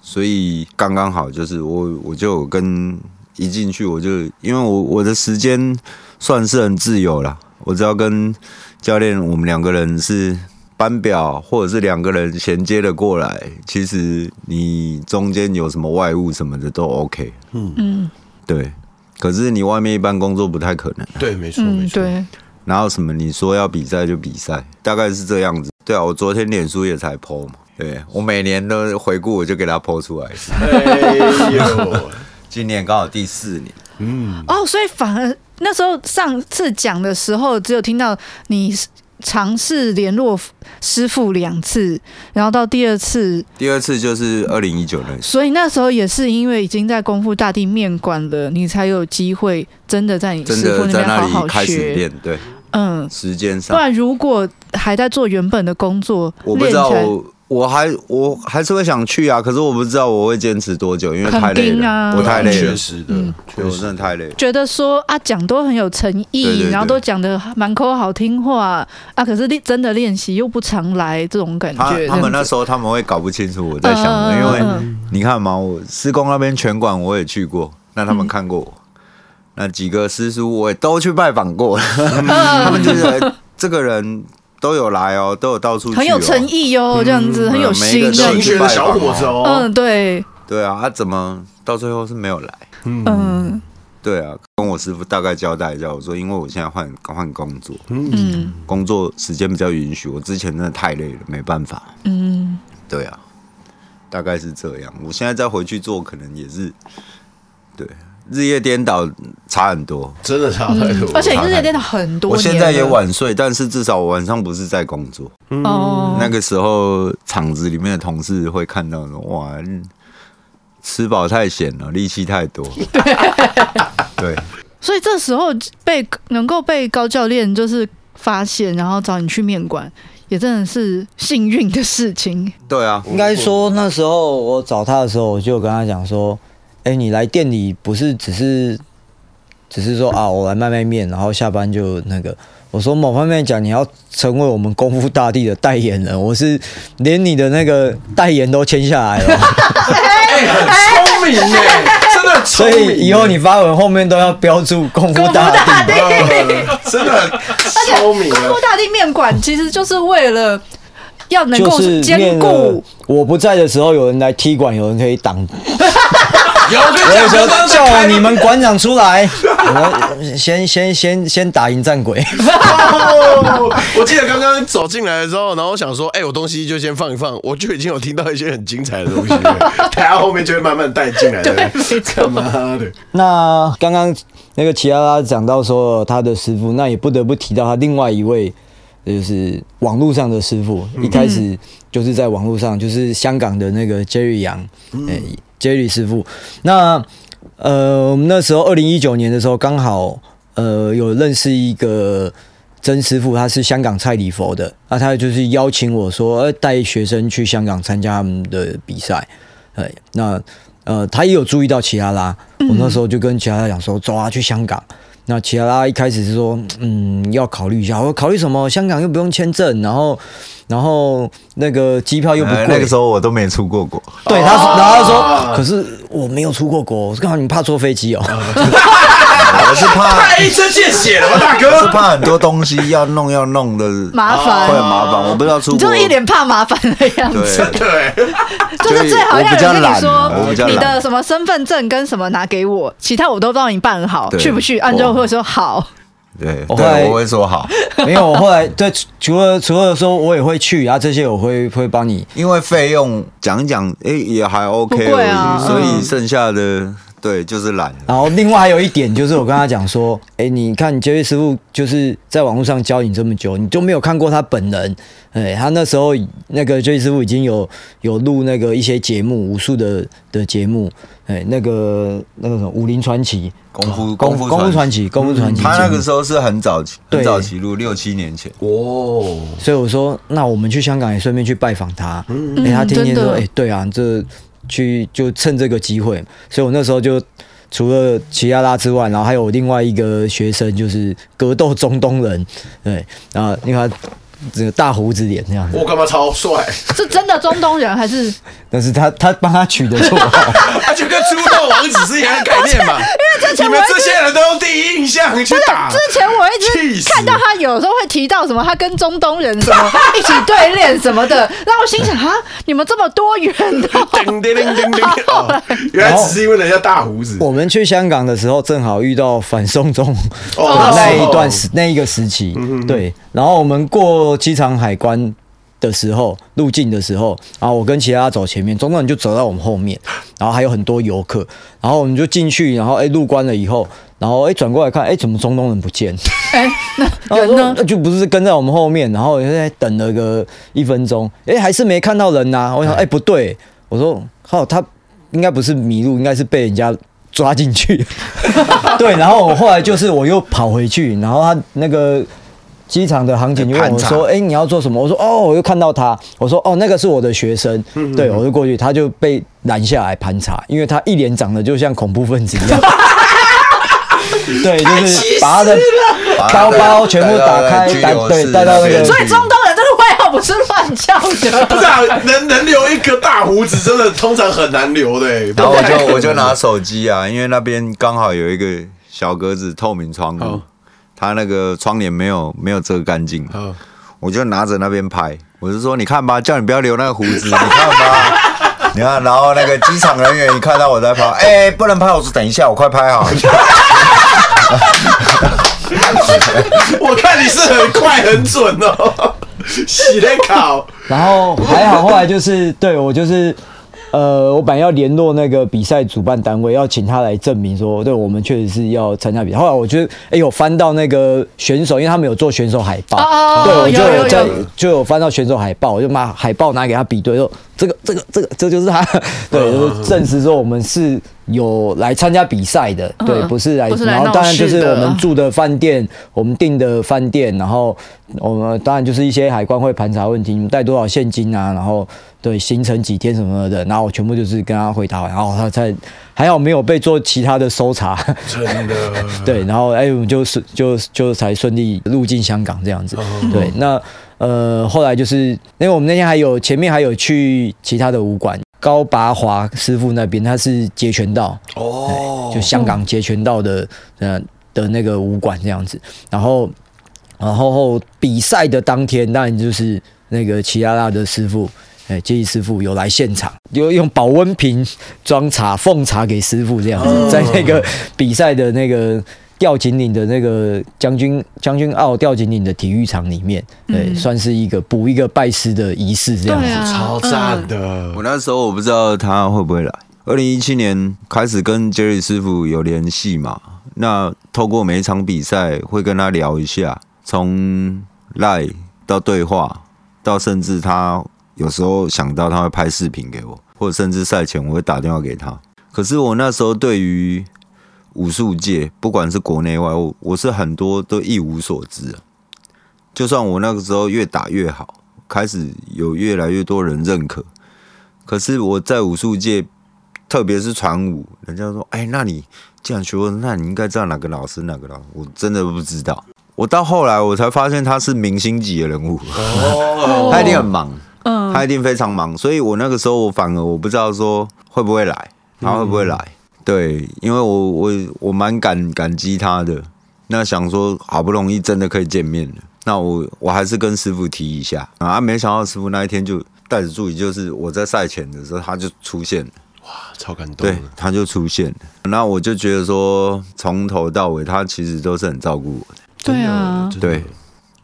所以刚刚好，就是我我就跟一进去我就，因为我我的时间算是很自由了，我只要跟教练我们两个人是班表，或者是两个人衔接的过来，其实你中间有什么外务什么的都 OK。嗯嗯。对，可是你外面一般工作不太可能。对，没错，没错。对，然后什么？你说要比赛就比赛，大概是这样子。对啊，我昨天脸书也才 po 嘛。对，我每年都回顾，我就给他 po 出来。哎呦，今年刚好第四年。嗯。哦，所以反而那时候上次讲的时候，只有听到你。尝试联络师傅两次，然后到第二次，第二次就是二零一九年。所以那时候也是因为已经在功夫大地面馆了，你才有机会真的在你师傅那边好好学。开始练，对，嗯，时间上。不然如果还在做原本的工作，我不知道我还我还是会想去啊，可是我不知道我会坚持多久，因为太累了，啊、我太累了，确实的，嗯、我真的太累了。觉得说啊，讲都很有诚意，然后都讲的满口好听话啊，可是练真的练习又不常来，这种感觉。他们那时候他们会搞不清楚我在想的，嗯、因为你看嘛，我师公那边拳馆我也去过，那他们看过我，嗯、那几个师叔我也都去拜访过，嗯、[laughs] 他们就觉得这个人。都有来哦，都有到处去、哦，很有诚意哦，这样子、嗯、很有心的小伙子哦。嗯，对，对啊，他怎么到最后是没有来？嗯，对啊，跟我师傅大概交代一下，我说因为我现在换换工作，嗯，工作时间比较允许，我之前真的太累了，没办法。嗯，对啊，大概是这样。我现在再回去做，可能也是对。日夜颠倒差很多，真的差很多。而且日夜颠倒很多。我现在也晚睡，但是至少我晚上不是在工作。哦。那个时候厂子里面的同事会看到说：“哇，吃饱太闲了，力气太多。[laughs] ”对。所以这时候被能够被高教练就是发现，然后找你去面馆，也真的是幸运的事情。对啊，应该说那时候我找他的时候，我就跟他讲说。哎，你来店里不是只是，只是说啊，我来卖卖面，然后下班就那个。我说某方面讲，你要成为我们功夫大帝的代言人，我是连你的那个代言都签下来了。[laughs] 哎，很聪明哎，[laughs] 真的。所以以后你发文后面都要标注功夫大帝，[laughs] 真的聪明。功夫大地面馆其实就是为了要能够兼顾，我不在的时候有人来踢馆，有人可以挡。[laughs] 有我说叫你们馆长出来，[laughs] 我们先先先先打赢战鬼。[laughs] 我记得刚刚刚走进来的时候，然后我想说，哎、欸，我东西就先放一放，我就已经有听到一些很精彩的东西了，等下后面就会慢慢带进来的。对，没错。妈的！那刚刚那个齐拉拉讲到说他的师傅，那也不得不提到他另外一位，就是网络上的师傅。嗯、一开始就是在网络上，就是香港的那个 Jerry 杨，哎、欸、，Jerry 师傅。那呃，我们那时候二零一九年的时候，刚好呃有认识一个。曾师傅他是香港蔡礼佛的，那他就是邀请我说，带学生去香港参加他们的比赛。哎，那呃，他也有注意到齐拉拉，我那时候就跟齐拉拉讲说，走啊，去香港。那齐拉拉一开始是说，嗯，要考虑一下。我考虑什么？香港又不用签证，然后，然后那个机票又不贵。那个时候我都没出过国。对，他，然后他说，可是我没有出过国，我刚好你怕坐飞机哦。[laughs] 我是怕 [laughs] 太一针见血了吧，大哥！是怕很多东西要弄要弄的麻烦，会很麻烦。我不知道出国，你就一脸怕麻烦的样子。对，[laughs] 就是最好要有跟你说，你的什么身份证跟什么拿给我，其他我都帮你办好，去不去？按照会说好。对，我会我会说好。[laughs] 没有，我后来对，除了除了说我也会去啊，这些我会会帮你，因为费用讲一讲，哎，也还 OK 啊，所以剩下的。对，就是懒。然后另外还有一点就是，我跟他讲说，[laughs] 哎，你看你这位师傅就是在网络上教你这么久，你就没有看过他本人。哎，他那时候那个杰瑞师傅已经有有录那个一些节目，武术的的节目。哎，那个那个什么武林传奇、功夫功夫功夫传奇、功夫传奇。他那个时候是很早期，很早期录，六七年前。哦，所以我说，那我们去香港也顺便去拜访他。哎，他天天说，哎，对啊，这。去就趁这个机会，所以我那时候就除了齐亚拉之外，然后还有另外一个学生，就是格斗中东人，对，然后你看。这个大胡子脸这样子，我干嘛超帅？是真的中东人还是？[laughs] 但是他他帮他取的绰号，[laughs] 他就跟出道王子是一样的概念嘛。之前你们这些人都用第一印象去打。之前我一直看到他有时候会提到什么，他跟中东人什么 [laughs] 一起对练什么的，让我心想啊，你们这么多元的。叮叮叮叮叮，[laughs] 原来只是因为人家大胡子。我们去香港的时候，正好遇到反送中那一段时那一个时期，对，然后我们过。机场海关的时候，入境的时候，然后我跟其他走前面，中东人就走到我们后面，然后还有很多游客，然后我们就进去，然后哎入关了以后，然后哎转过来看，哎怎么中东人不见？哎，那 [laughs] 人呢？就不是跟在我们后面，然后在等了个一分钟，哎还是没看到人呐、啊。我想哎不对，我说好他应该不是迷路，应该是被人家抓进去。[laughs] 对，然后我后来就是我又跑回去，然后他那个。机场的航警就问我说：“哎、欸，你要做什么？”我说：“哦，我又看到他。”我说：“哦，那个是我的学生。”对，我就过去，他就被拦下来盘查，因为他一脸长得就像恐怖分子一样。[laughs] 对，就是把他的包包全部打开，带对带到那个。所以中东人这个外号不是乱叫的。不是啊，能能留一个大胡子，真的通常很难留的。然后我就我就拿手机啊，因为那边刚好有一个小格子透明窗户。他那个窗帘没有没有遮干净，我就拿着那边拍，我就说你看吧，叫你不要留那个胡子，你看吧，[laughs] 你看，然后那个机场人员一看到我在拍，哎、欸，不能拍，我说等一下，我快拍好。[laughs] 我看你是很快很准哦，[laughs] 洗的考，然后还好，后来就是对我就是。呃，我本来要联络那个比赛主办单位，要请他来证明说，对我们确实是要参加比赛。后来我觉得，哎有，翻到那个选手，因为他们有做选手海报，哦、对，我就有在就有翻到选手海报，我就把海报拿给他比对，说这个这个这个这就是他，[laughs] 对，就是证实说我们是有来参加比赛的，对，不是来，然后当然就是我们住的饭店，我们订的饭店，然后我们当然就是一些海关会盘查问题，你们带多少现金啊，然后。对，行程几天什么的，然后我全部就是跟他回答完，然后他才还好没有被做其他的搜查，真的。[laughs] 对，然后哎，我们就是就就才顺利入境香港这样子。对，那呃后来就是因为我们那天还有前面还有去其他的武馆，高拔华师傅那边他是截拳道哦，就香港截拳道的呃的那个武馆这样子，然后然后比赛的当天当然就是那个齐拉拉的师傅。哎，接力师傅有来现场，有用保温瓶装茶奉茶给师傅这样子，在那个比赛的那个吊颈岭的那个将军将军澳吊颈岭的体育场里面，对，嗯、算是一个补一个拜师的仪式这样子，啊、超赞的。我那时候我不知道他会不会来。二零一七年开始跟 Jerry 师傅有联系嘛，那透过每一场比赛会跟他聊一下，从 Line 到对话，到甚至他有时候想到他会拍视频给我，或者甚至赛前我会打电话给他。可是我那时候对于武术界，不管是国内外，我我是很多都一无所知。就算我那个时候越打越好，开始有越来越多人认可，可是我在武术界，特别是传武，人家说：“哎，那你既然学过，那你应该知道哪个老师，哪个老师。”我真的不知道。我到后来我才发现他是明星级的人物，[laughs] 他一定很忙，嗯，他一定非常忙。所以我那个时候我反而我不知道说会不会来。他会不会来？嗯、对，因为我我我蛮感感激他的。那想说好不容易真的可以见面了，那我我还是跟师傅提一下啊。没想到师傅那一天就带着助理，就是我在赛前的时候他就出现了。哇，超感动！对，他就出现了。那我就觉得说，从头到尾他其实都是很照顾我的。对啊，对，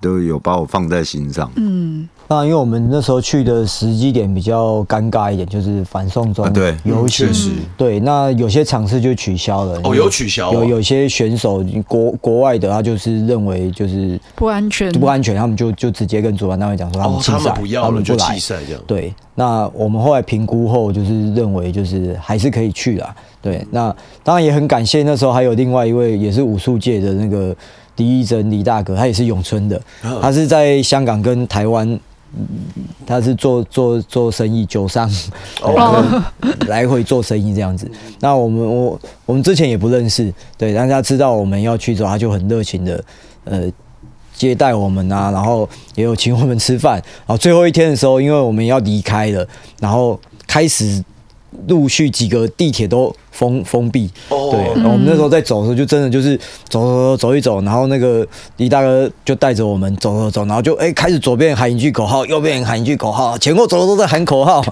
都有把我放在心上。嗯。那因为我们那时候去的时机点比较尴尬一点，就是反送中游行，对，那有些场次就取消了。哦，有取消。有有些选手国国外的，他就是认为就是不安全，不安全，他们就就直接跟主办单位讲说他们弃赛，他们就来。对，那我们后来评估后，就是认为就是还是可以去啦。对，那当然也很感谢那时候还有另外一位也是武术界的那个李义珍李大哥，他也是永春的，他是在香港跟台湾。他是做做做生意，酒商，哦来回做生意这样子。那我们我我们之前也不认识，对，但是他知道我们要去之后，他就很热情的呃接待我们啊，然后也有请我们吃饭。然后最后一天的时候，因为我们要离开了，然后开始。陆续几个地铁都封封闭，对，然后我们那时候在走的时候，就真的就是走走走走一走，然后那个李大哥就带着我们走走走，然后就哎开始左边喊一句口号，右边喊一句口号，前后走的都在喊口号，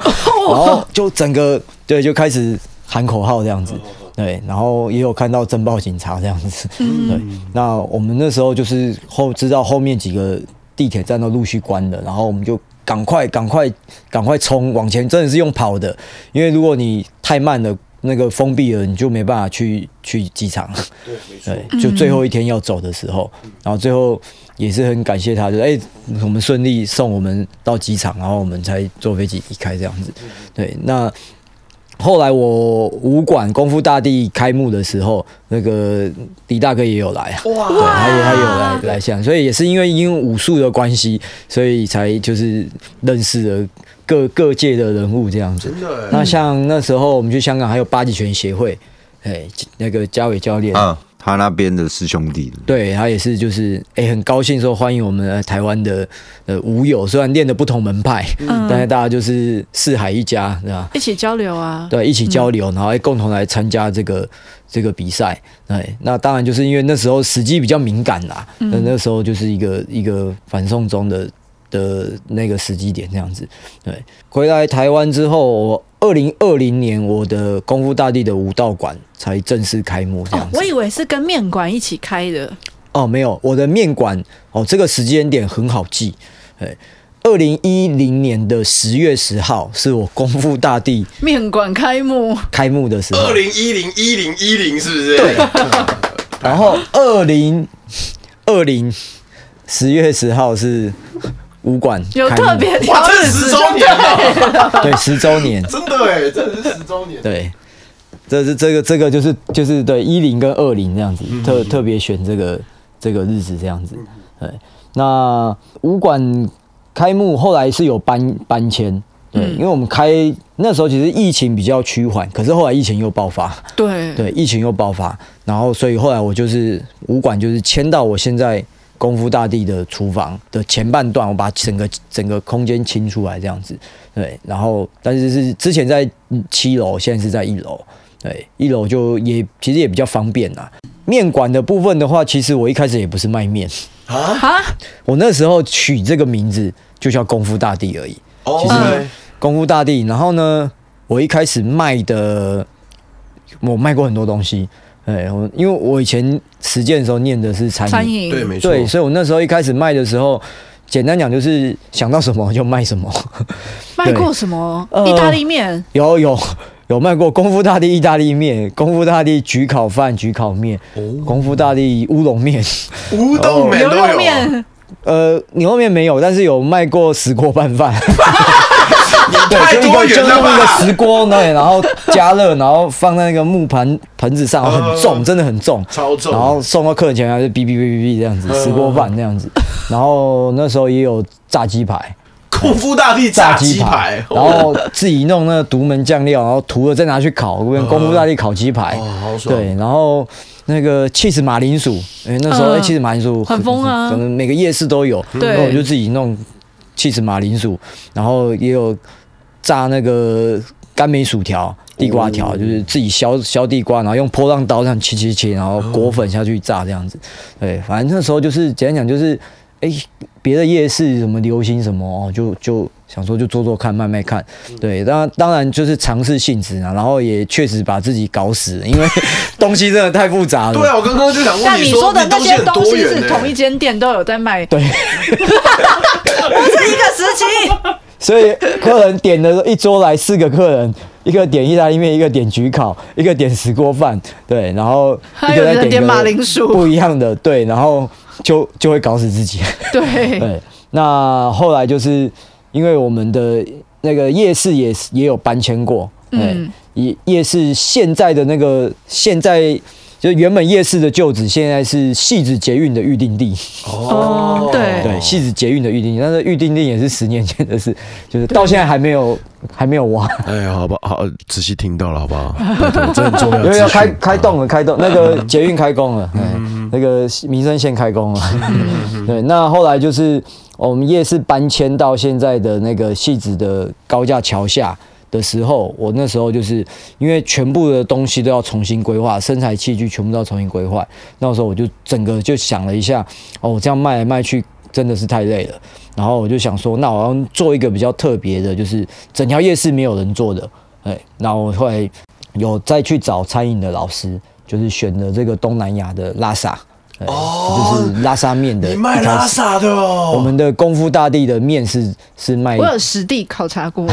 然后就整个对就开始喊口号这样子，对，然后也有看到侦报警察这样子，[laughs] 对，那我们那时候就是后知道后面几个地铁站都陆续关了，然后我们就。赶快，赶快，赶快冲往前！真的是用跑的，因为如果你太慢了，那个封闭了，你就没办法去去机场。对，[laughs] 对，就最后一天要走的时候，然后最后也是很感谢他，就哎，我们顺利送我们到机场，然后我们才坐飞机离开这样子。对，那。后来我武馆功夫大帝开幕的时候，那个李大哥也有来啊，哇，对，他也他也有来来讲，所以也是因为因为武术的关系，所以才就是认识了各各界的人物这样子。真的，那像那时候我们去香港，还有八极拳协会，哎，那个嘉伟教练啊。他那边的师兄弟，对，他也是，就是哎、欸，很高兴说欢迎我们台湾的呃武友，虽然练的不同门派，嗯、[laughs] 但是大家就是四海一家，对吧？一起交流啊，对，一起交流，然后共同来参加这个这个比赛。哎，那当然就是因为那时候时机比较敏感啦，那、嗯、那时候就是一个一个反送中的的那个时机点这样子。对，回来台湾之后，我。二零二零年，我的功夫大帝的武道馆才正式开幕，这样子。我以为是跟面馆一起开的。哦，没有，我的面馆哦，这个时间点很好记。哎，二零一零年的十月十号是我功夫大帝面馆开幕开幕的时候。二零一零一零一零是不是？对。然后二零二零十月十号是。武馆有特别哇，这是十周年啊！[laughs] 对，十周年，真的哎，真的是十周年。对，这是这个这个就是就是对一零跟二零这样子，特特别选这个这个日子这样子。对，那武馆开幕后来是有搬搬迁，对，因为我们开那时候其实疫情比较趋缓，可是后来疫情又爆发，对对，疫情又爆发，然后所以后来我就是武馆就是迁到我现在。功夫大帝的厨房的前半段，我把整个整个空间清出来，这样子，对，然后但是是之前在七楼，现在是在一楼，对，一楼就也其实也比较方便啦。面馆的部分的话，其实我一开始也不是卖面啊，我那时候取这个名字就叫功夫大帝而已。其实功夫大帝，然后呢，我一开始卖的，我卖过很多东西。哎，我因为我以前实践的时候念的是餐饮，餐饮对，没错。对，所以我那时候一开始卖的时候，简单讲就是想到什么就卖什么。卖过什么？呃意大利面？有有有卖过功夫大帝意大利面、功夫大帝焗烤饭、焗烤面、功夫大帝乌龙面、乌冬面牛肉。面？呃，牛肉面没有，但是有卖过石锅拌饭。[laughs] [laughs] 对，太就一个就是多元了用一个？石锅，对，然后加热，然后放在那个木盘盆子上，很重，真的很重，超重。然后送到客人前面，还是哔哔哔哔哔这样子，石锅饭这样子。然后那时候也有炸鸡排，功夫大帝炸鸡排，然后自己弄那个独门酱料，然后涂了再拿去烤，跟功夫大帝烤鸡排。对，然后。那个起司马铃薯，哎，那时候起司马铃薯很疯啊。可能每个夜市都有，对。那我就自己弄起司马铃薯，然后也有炸那个甘梅薯条、地瓜条，就是自己削削地瓜，然后用波浪刀这样切切切，然后裹粉下去炸这样子。对，反正那时候就是简单讲就是，哎，别的夜市什么流行什么哦，就就想说就做做看，卖卖看。对，当然当然就是尝试性质啊，然后也确实把自己搞死了，因为 [laughs] 东西真的太复杂了。对啊，我刚刚就想问但你说那些很东西是同一间店都有在卖，对，[laughs] 不是一个时期。所以客人点的一桌来四个客人，一个点意大利面，一个点焗烤，一个点石锅饭，对，然后一个再点马铃薯。不一样的，对，然后就就会搞死自己。对，对，那后来就是因为我们的那个夜市也也有搬迁过，嗯，夜夜市现在的那个现在就原本夜市的旧址，现在是汐止捷运的预定地。哦，对对，汐止捷运的预定地，但是预定地也是十年前的事，[laughs] 就是到现在还没有还没有挖。哎，好吧，好，仔细听到了，好不好？这很重要。因为要开开动了，开动那个捷运开工了，嗯，那个民生线开工了，[laughs] 对，那后来就是我们夜市搬迁到现在的那个汐止的高架桥下的时候，我那时候就是因为全部的东西都要重新规划，生产器具全部都要重新规划，那时候我就整个就想了一下，哦，我这样卖来卖去真的是太累了，然后我就想说，那我要做一个比较特别的，就是整条夜市没有人做的，哎，那我后来。有再去找餐饮的老师，就是选了这个东南亚的拉萨，哦，就是拉萨面的。你卖拉萨的哦？我们的功夫大地的面是是卖。我有实地考察过。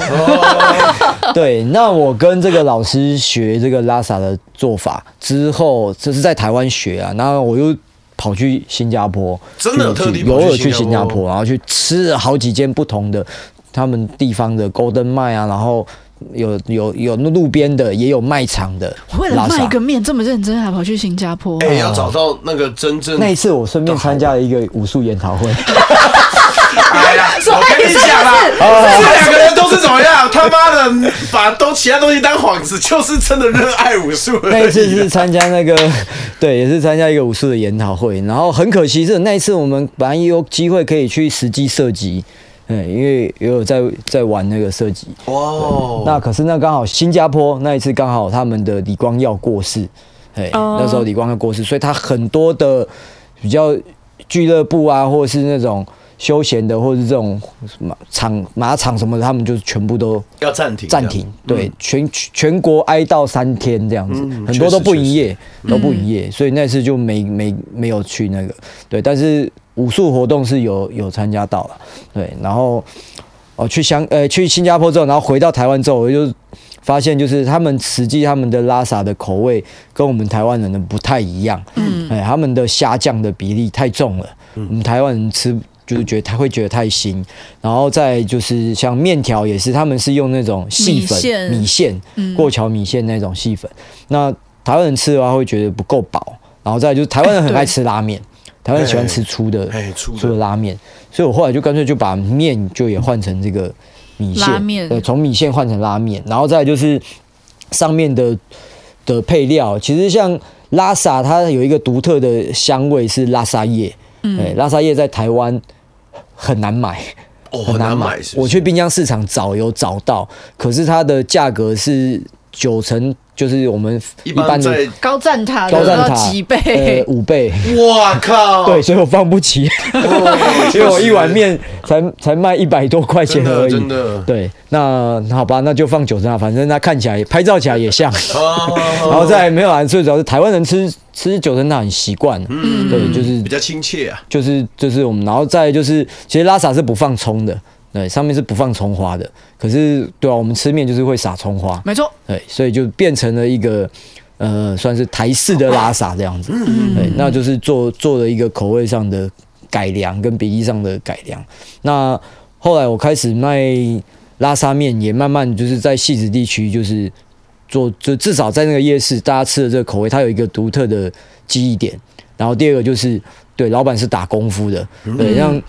[laughs] 对，那我跟这个老师学这个拉萨的做法之后，这是在台湾学啊，然后我又跑去新加坡，真的有特地偶尔去新加坡，然后去吃了好几间不同的他们地方的 Golden 麦啊，然后。有有有路边的，也有卖场的。为了卖个面这么认真，还跑去新加坡。哎、欸，要找到那个真正。那一次我顺便参加了一个武术研讨会。[laughs] 哎呀，[laughs] 我跟你讲啊，这两个人都是怎么样？他妈的，把都其他东西当幌子，就是真的热爱武术。那一次是参加那个，对，也是参加一个武术的研讨会。然后很可惜是那一次我们本来也有机会可以去实际射击。对，因为也有在在玩那个射击，哇、wow.，那可是那刚好新加坡那一次刚好他们的李光耀过世，哎、oh.，那时候李光耀过世，所以他很多的比较俱乐部啊，或者是那种休闲的，或者是这种马场马场什么的，他们就全部都要暂停暂停，对，嗯、全全国哀悼三天这样子，嗯、很多都不营业，都不营业，所以那次就没没没有去那个，对，但是。武术活动是有有参加到了，对，然后哦去香呃去新加坡之后，然后回到台湾之后，我就发现就是他们实际他们的拉萨的口味跟我们台湾人的不太一样，嗯，哎，他们的虾酱的比例太重了，嗯，我们台湾人吃就是觉得他会觉得太腥，然后再就是像面条也是，他们是用那种细粉米线，过桥米线那种细粉，那台湾人吃的话会觉得不够饱，然后再就是台湾人很爱吃拉面。台湾喜欢吃粗的，粗的。拉面，所以我后来就干脆就把面就也换成这个米线，对，从米线换成拉面，然后再就是上面的的配料，其实像拉萨，它有一个独特的香味是拉萨叶，嗯，拉萨叶在台湾很难买，很难买，我去滨江市场找有找到，可是它的价格是九成。就是我们一一般的高站塔高站塔的几倍呃，五倍。哇靠，对，所以我放不起，哦 [laughs] 因为我一碗面才才卖一百多块钱而已。真的真的对，那好吧，那就放九层塔，反正它看起来拍照起来也像。[laughs] 哦然后再来没有啊，最主要是台湾人吃吃九层塔很习惯，嗯，对，就是比较亲切啊。就是就是我们，然后再就是，其实拉萨是不放葱的，对，上面是不放葱花的。可是对啊，我们吃面就是会撒葱花，没错，对，所以就变成了一个呃，算是台式的拉萨这样子，对，那就是做做了一个口味上的改良跟比例上的改良。那后来我开始卖拉沙面，也慢慢就是在戏子地区就是做，就至少在那个夜市，大家吃的这个口味，它有一个独特的记忆点。然后第二个就是，对，老板是打功夫的，对，让。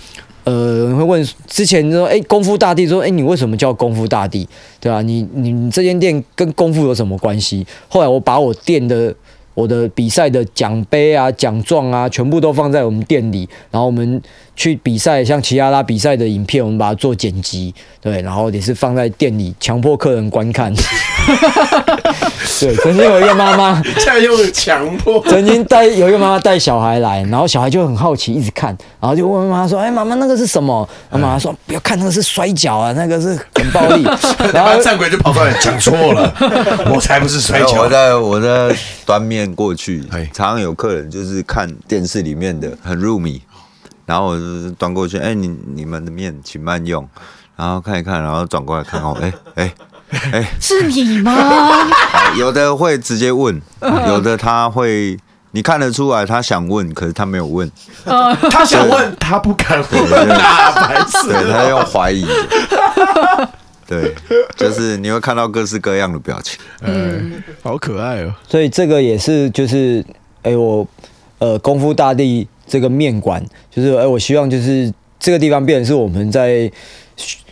呃，你会问之前说，哎、功夫大帝说，哎、你为什么叫功夫大帝？对吧、啊？你你这间店跟功夫有什么关系？后来我把我店的我的比赛的奖杯啊、奖状啊，全部都放在我们店里，然后我们去比赛，像奇亚拉比赛的影片，我们把它做剪辑，对，然后也是放在店里，强迫客人观看。[laughs] 对，曾经有一个妈妈，现在用强迫，曾经带有一个妈妈带小孩来，然后小孩就很好奇，一直看，然后就问妈妈说：“哎，妈妈，那个是什么？”然后妈妈说：“不要看，那个是摔跤啊，那个是很暴力。” [laughs] 然后战鬼就跑出来讲错了，[laughs] 我才不是摔跤。我在我在端面过去，哎常常有客人就是看电视里面的很入迷，然后我就端过去，哎，你你们的面请慢用，然后看一看，然后转过来看我，哎哎。哎，是你吗？[laughs] 有的会直接问，有的他会，你看得出来他想问，可是他没有问。[laughs] 他想问，他不敢问，啊白痴？对，他用怀疑的。对，就是你会看到各式各样的表情。嗯，好可爱哦。所以这个也是，就是，哎，我呃功夫大帝这个面馆，就是，哎，我希望就是这个地方变成是我们在。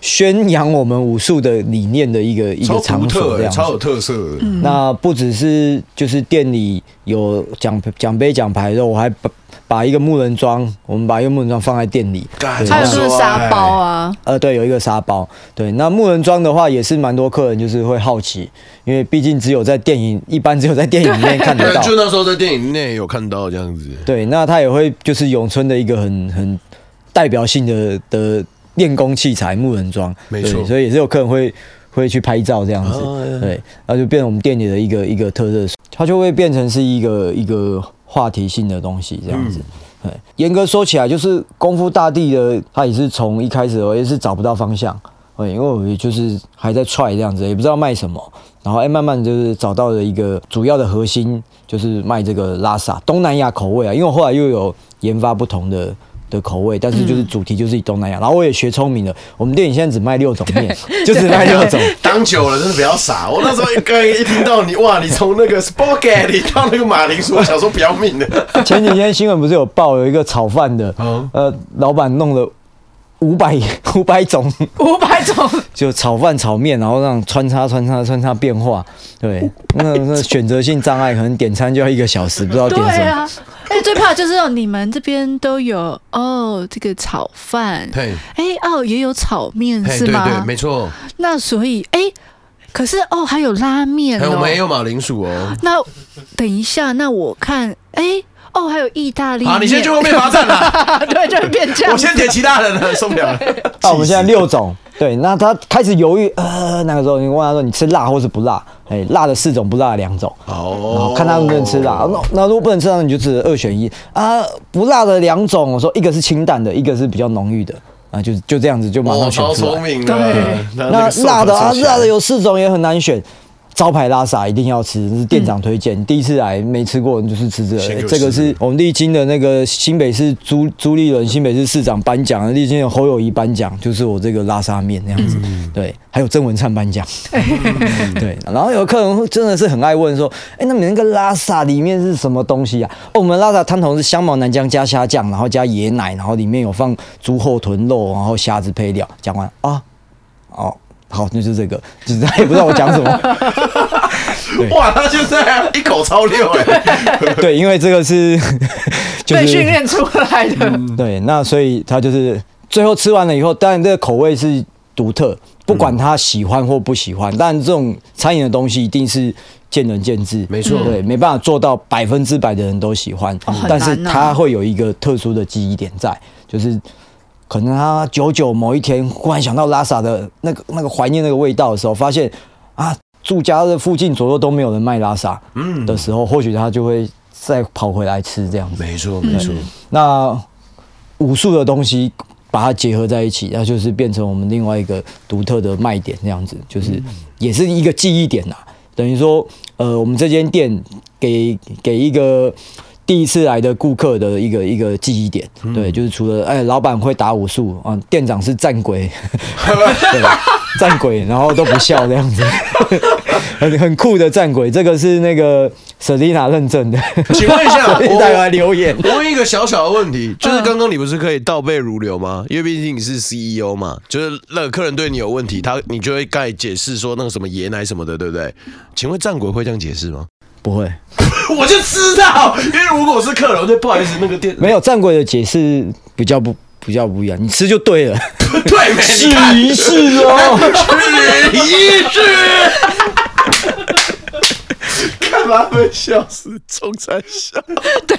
宣扬我们武术的理念的一个一个场所，这样超有特色。那不只是就是店里有奖奖杯奖牌的，我还把把一个木人桩，我们把一个木人桩放在店里。还有是沙包啊？呃，对，有一个沙包。对，那木人桩的话也是蛮多客人就是会好奇，因为毕竟只有在电影，一般只有在电影里面看得到。就那时候在电影内有看到这样子。对，那他也会就是永春的一个很很代表性的的。练功器材木人桩，没错，所以也是有客人会会去拍照这样子，哦、对，然后就变成我们店里的一个一个特色，它就会变成是一个一个话题性的东西这样子。对，严格说起来，就是功夫大帝的，他也是从一开始我也是找不到方向，对，因为我就是还在踹这样子，也不知道卖什么，然后哎，慢慢就是找到了一个主要的核心，就是卖这个拉萨东南亚口味啊，因为我后来又有研发不同的。的口味，但是就是主题就是以东南亚，然后我也学聪明了，我们店里现在只卖六种面，[laughs] 就只卖六种。[laughs] 当久了真的比较傻，我那时候一刚一听到你哇，你从那个 spaghetti 到那个马铃薯，我想说不要命的。前几天新闻不是有报有一个炒饭的，呃，老板弄了。五百 [laughs] 五百种，五百种，[laughs] 就炒饭、炒面，然后让穿插、穿插、穿插变化。对，那那选择性障碍，可能点餐就要一个小时，不知道点什么。对啊，哎、欸，最怕就是哦，你们这边都有哦，这个炒饭，对，哎哦，也有炒面是吗？对对，没错。那所以哎、欸，可是哦，还有拉面哦，我们也有马铃薯哦。那等一下，那我看哎。欸哦，还有意大利啊！你先去后面罚站了，[laughs] 对，就会变这样。我先点其他人了，受不了了。啊，[laughs] 我们现在六种，对，那他开始犹豫，呃，那个时候你问他说，你吃辣或是不辣？哎，辣的四种，不辣的两种。哦，看他能不能吃辣。那那如果不能吃辣，你就只二选一啊。不辣的两种，我说一个是清淡的，一个是比较浓郁的啊，就就这样子就马上选出来。聪明。对，那辣的啊，辣的有四种也很难选。招牌拉萨一定要吃，这是店长推荐。嗯、第一次来没吃过，你就是吃这个。欸、这个是我们丽晶的那个新北市朱朱立伦新北市市长颁奖，丽晶的侯友谊颁奖，就是我这个拉萨面那样子。嗯、对，还有郑文灿颁奖。嗯、[laughs] 对，然后有客人真的是很爱问说：“哎、欸，那你那个拉萨里面是什么东西啊？”哦，我们拉萨汤头是香茅南姜加虾酱，然后加椰奶，然后里面有放猪后臀肉，然后虾子配料。讲完啊，哦。好，那就是这个，就是他也不知道我讲什么。哇，他就这样一口超六哎。对，因为这个是、[laughs] 就是、被训练出来的。对，那所以他就是最后吃完了以后，当然这个口味是独特，不管他喜欢或不喜欢。但这种餐饮的东西一定是见仁见智，没错，对，没办法做到百分之百的人都喜欢，哦、但是它会有一个特殊的记忆点在，就是可能他久久某一天忽然想到拉萨的那个那个怀念那个味道的时候，发现啊，住家的附近左右都没有人卖拉萨，嗯的时候，或许他就会再跑回来吃这样子。没错，没错。那武术的东西把它结合在一起，那就是变成我们另外一个独特的卖点，这样子就是也是一个记忆点呐。等于说，呃，我们这间店给给一个第一次来的顾客的一个一个记忆点，对，就是除了哎，老板会打武术啊，店长是战鬼，[laughs] 对，战鬼，然后都不笑这样子，[laughs] 很很酷的战鬼，这个是那个。Selina 认证的，请问一下，[laughs] 我大家留言。我问一个小小的问题，就是刚刚你不是可以倒背如流吗？因为毕竟你是 CEO 嘛，就是那个客人对你有问题，他你就会盖解释说那个什么爷奶什么的，对不对？请问战鬼会这样解释吗？不会，我就知道，因为如果我是客人，我就不好意思，那个店没有战鬼的解释比较不比较不一样，你吃就对了，对，试一试哦，试一试。干嘛被笑死？中餐笑。对，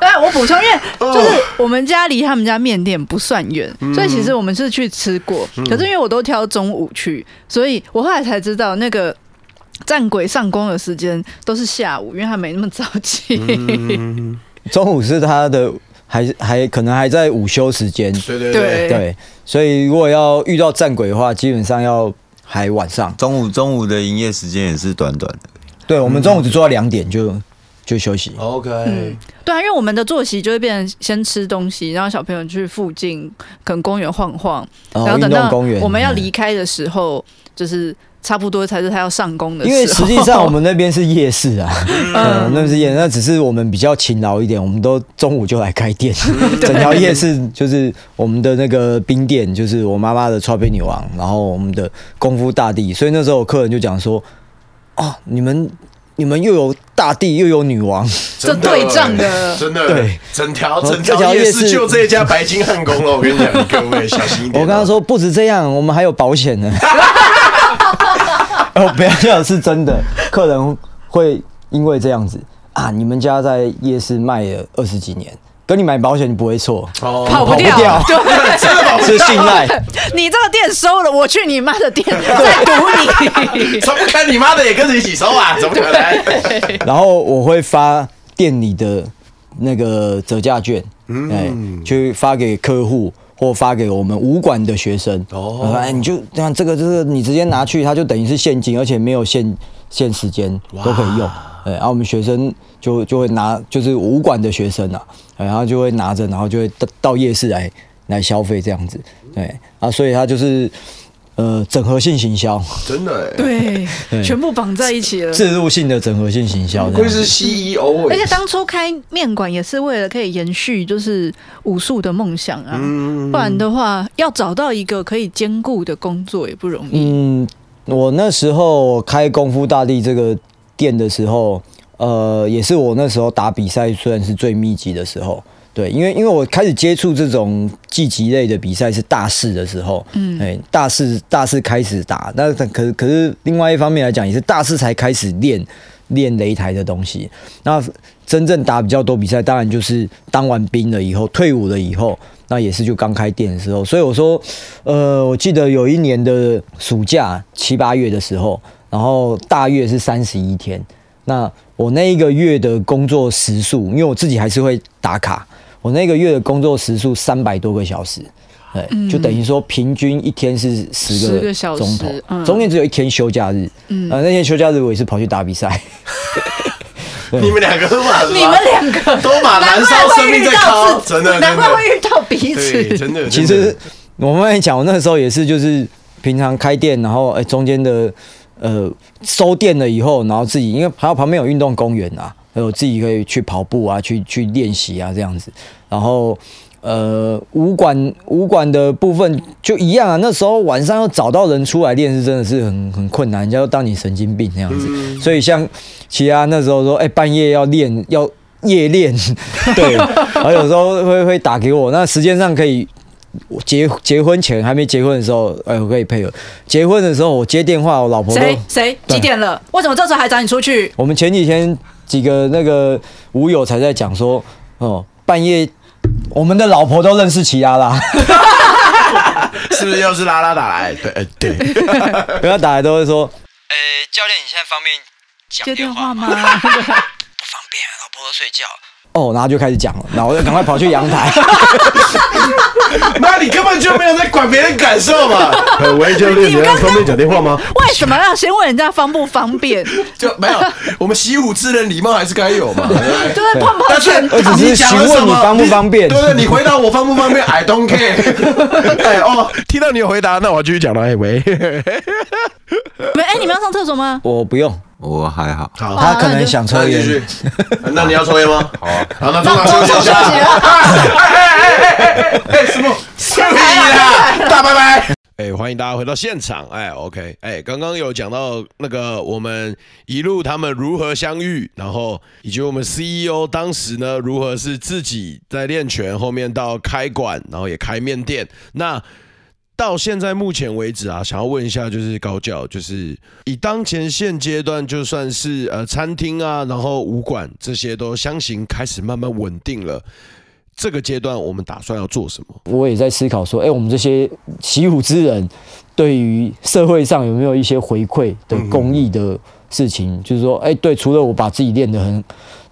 哎，我补充，因为就是我们家离他们家面店不算远，所以其实我们是去吃过。可是因为我都挑中午去，所以我后来才知道，那个战鬼上工的时间都是下午，因为他没那么早起。中午是他的，还还可能还在午休时间。对对对对，所以如果要遇到战鬼的话，基本上要。还晚上，中午中午的营业时间也是短短的。对，我们中午只做到两点就就休息。OK，嗯，对啊，因为我们的作息就会变成先吃东西，然后小朋友去附近可能公园晃晃，然后等到我们要离开的时候，就是。差不多才是他要上工的时候，因为实际上我们那边是夜市啊，[laughs] 嗯，那是夜，那只是我们比较勤劳一点，我们都中午就来开店，[laughs] 整条夜市就是我们的那个冰店，就是我妈妈的超品女王，然后我们的功夫大帝，所以那时候有客人就讲说，哦，你们你们又有大帝又有女王，这对仗的，真的对，整条整条夜市就这家白金汉宫了，我跟你讲，各位小心一点。我刚刚说不止这样，我们还有保险呢。[laughs] 哦，不要这样，是真的。客人会因为这样子啊，你们家在夜市卖了二十几年，跟你买保险你不会错，哦，跑不掉，对，真的跑不掉，[laughs] 是信赖。[laughs] 你这个店收了，我去你妈的店再堵你，怎么可能你妈的也跟着一起收啊？怎么可能？[laughs] 然后我会发店里的那个折价券，嗯，去发给客户。或发给我们武馆的学生哦，哎，你就这样，这个就是你直接拿去，它就等于是现金，而且没有限限时间都可以用。哎，然后我们学生就就会拿，就是武馆的学生啊，然后就会拿着，然后就会到到夜市来来消费这样子。对啊，所以他就是。呃，整合性行销，真的哎，对，全部绑在一起了。置入性的整合性行销，会是 CEO，而且当初开面馆也是为了可以延续就是武术的梦想啊，不然的话要找到一个可以兼顾的工作也不容易。嗯，我那时候开功夫大帝这个店的时候，呃，也是我那时候打比赛虽然是最密集的时候。对，因为因为我开始接触这种技击类的比赛是大四的时候，嗯，哎，大四大四开始打，那可是可是另外一方面来讲，也是大四才开始练练擂台的东西。那真正打比较多比赛，当然就是当完兵了以后，退伍了以后，那也是就刚开店的时候。所以我说，呃，我记得有一年的暑假七八月的时候，然后大月是三十一天，那我那一个月的工作时数，因为我自己还是会打卡。我那个月的工作时数三百多个小时，对，就等于说平均一天是十个钟头，中间只有一天休假日，嗯，呃，那天休假日我也是跑去打比赛。你们两个都马，你们两个都马燃烧生命在靠，真的，难怪会遇到彼此，真的。其实我慢慢讲，我那个时候也是，就是平常开店，然后哎中间的呃收店了以后，然后自己因为还有旁边有运动公园啊。还有自己可以去跑步啊，去去练习啊，这样子。然后，呃，武馆武馆的部分就一样啊。那时候晚上要找到人出来练，是真的是很很困难，人家都当你神经病那样子。所以像其他那时候说，哎、欸，半夜要练，要夜练，对。[laughs] 然后有时候会会打给我，那时间上可以我结结婚前还没结婚的时候，哎，我可以配合。结婚的时候我接电话，我老婆谁谁几点了？为什么这时候还找你出去？我们前几天几个那个舞友才在讲说，哦，半夜我们的老婆都认识齐拉拉，[laughs] 是不是又是拉拉打来？对对，[laughs] 不要打来都会说，呃，教练，你现在方便讲接电话吗？[laughs] 不方便，老婆都睡觉。哦，然后就开始讲了，然后我就赶快跑去阳台。[laughs] 那你根本就没有在管别人感受嘛？[laughs] 喂，教练，你要方便讲电话吗？[laughs] 为什么要先问人家方不方便？就没有，我们习武之人礼貌还是该有嘛。就是碰碰但是我只是询问你方不方便。对对，你回答我方不方便？I don't care。哎哦，听到你有回答，那我继续讲了。哎喂，喂，哎，你们要上厕所吗？我不用，我还好。好，他可能想抽烟。[laughs] 那你要抽烟吗？好啊，好，那中场休息一下。哎，什么？可以啦，大拜拜。哎，欢迎大家回到现场。哎，OK，哎，刚刚有讲到那个我们一路他们如何相遇，然后以及我们 CEO 当时呢如何是自己在练拳，后面到开馆，然后也开面店。那到现在目前为止啊，想要问一下，就是高教，就是以当前现阶段，就算是呃餐厅啊，然后武馆这些都相形开始慢慢稳定了。这个阶段我们打算要做什么？我也在思考说，哎，我们这些习武之人，对于社会上有没有一些回馈的公益的事情？就是说，哎，对，除了我把自己练得很，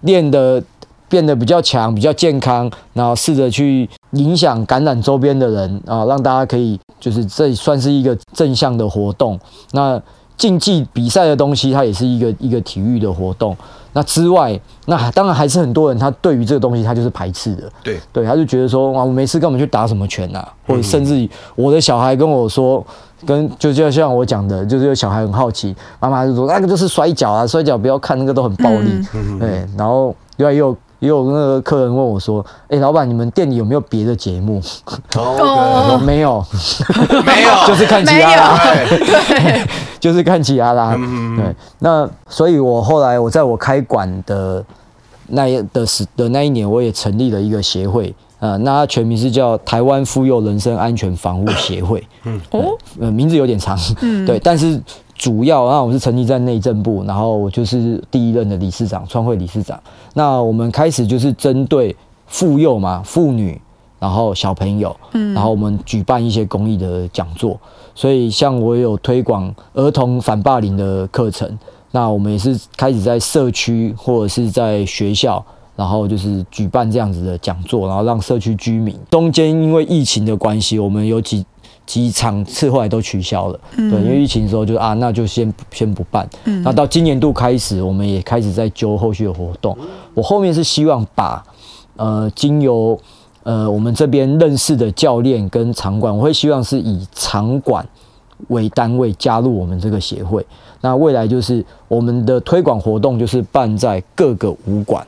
练得。变得比较强，比较健康，然后试着去影响、感染周边的人啊，让大家可以就是这算是一个正向的活动。那竞技比赛的东西，它也是一个一个体育的活动。那之外，那当然还是很多人他对于这个东西他就是排斥的。对对，他就觉得说啊，我没事干嘛去打什么拳啊？或者甚至我的小孩跟我说，跟就就像我讲的，就是小孩很好奇，妈妈就说那个就是摔跤啊，摔跤不要看那个都很暴力。对，然后另外又。也有那个客人问我说：“哎，老板，你们店里有没有别的节目？”我说：“没有，[laughs] 没有，[laughs] 就是看吉拉拉，[laughs] 对，就是看吉拉拉。对，那所以，我后来我在我开馆的那一的时的那一年，我也成立了一个协会。啊，那它全名是叫台湾妇幼人身安全防护协会。嗯，哦，呃，名字有点长，嗯，对，但是。主要，那我是成立在内政部，然后我就是第一任的理事长，创会理事长。那我们开始就是针对妇幼嘛，妇女，然后小朋友，嗯，然后我们举办一些公益的讲座。所以，像我有推广儿童反霸凌的课程，那我们也是开始在社区或者是在学校，然后就是举办这样子的讲座，然后让社区居民。中间因为疫情的关系，我们有几。几场次后来都取消了，对，因为疫情的时候就啊，那就先先不办。那到今年度开始，我们也开始在揪后续的活动。我后面是希望把呃，经由呃我们这边认识的教练跟场馆，我会希望是以场馆为单位加入我们这个协会。那未来就是我们的推广活动，就是办在各个武馆，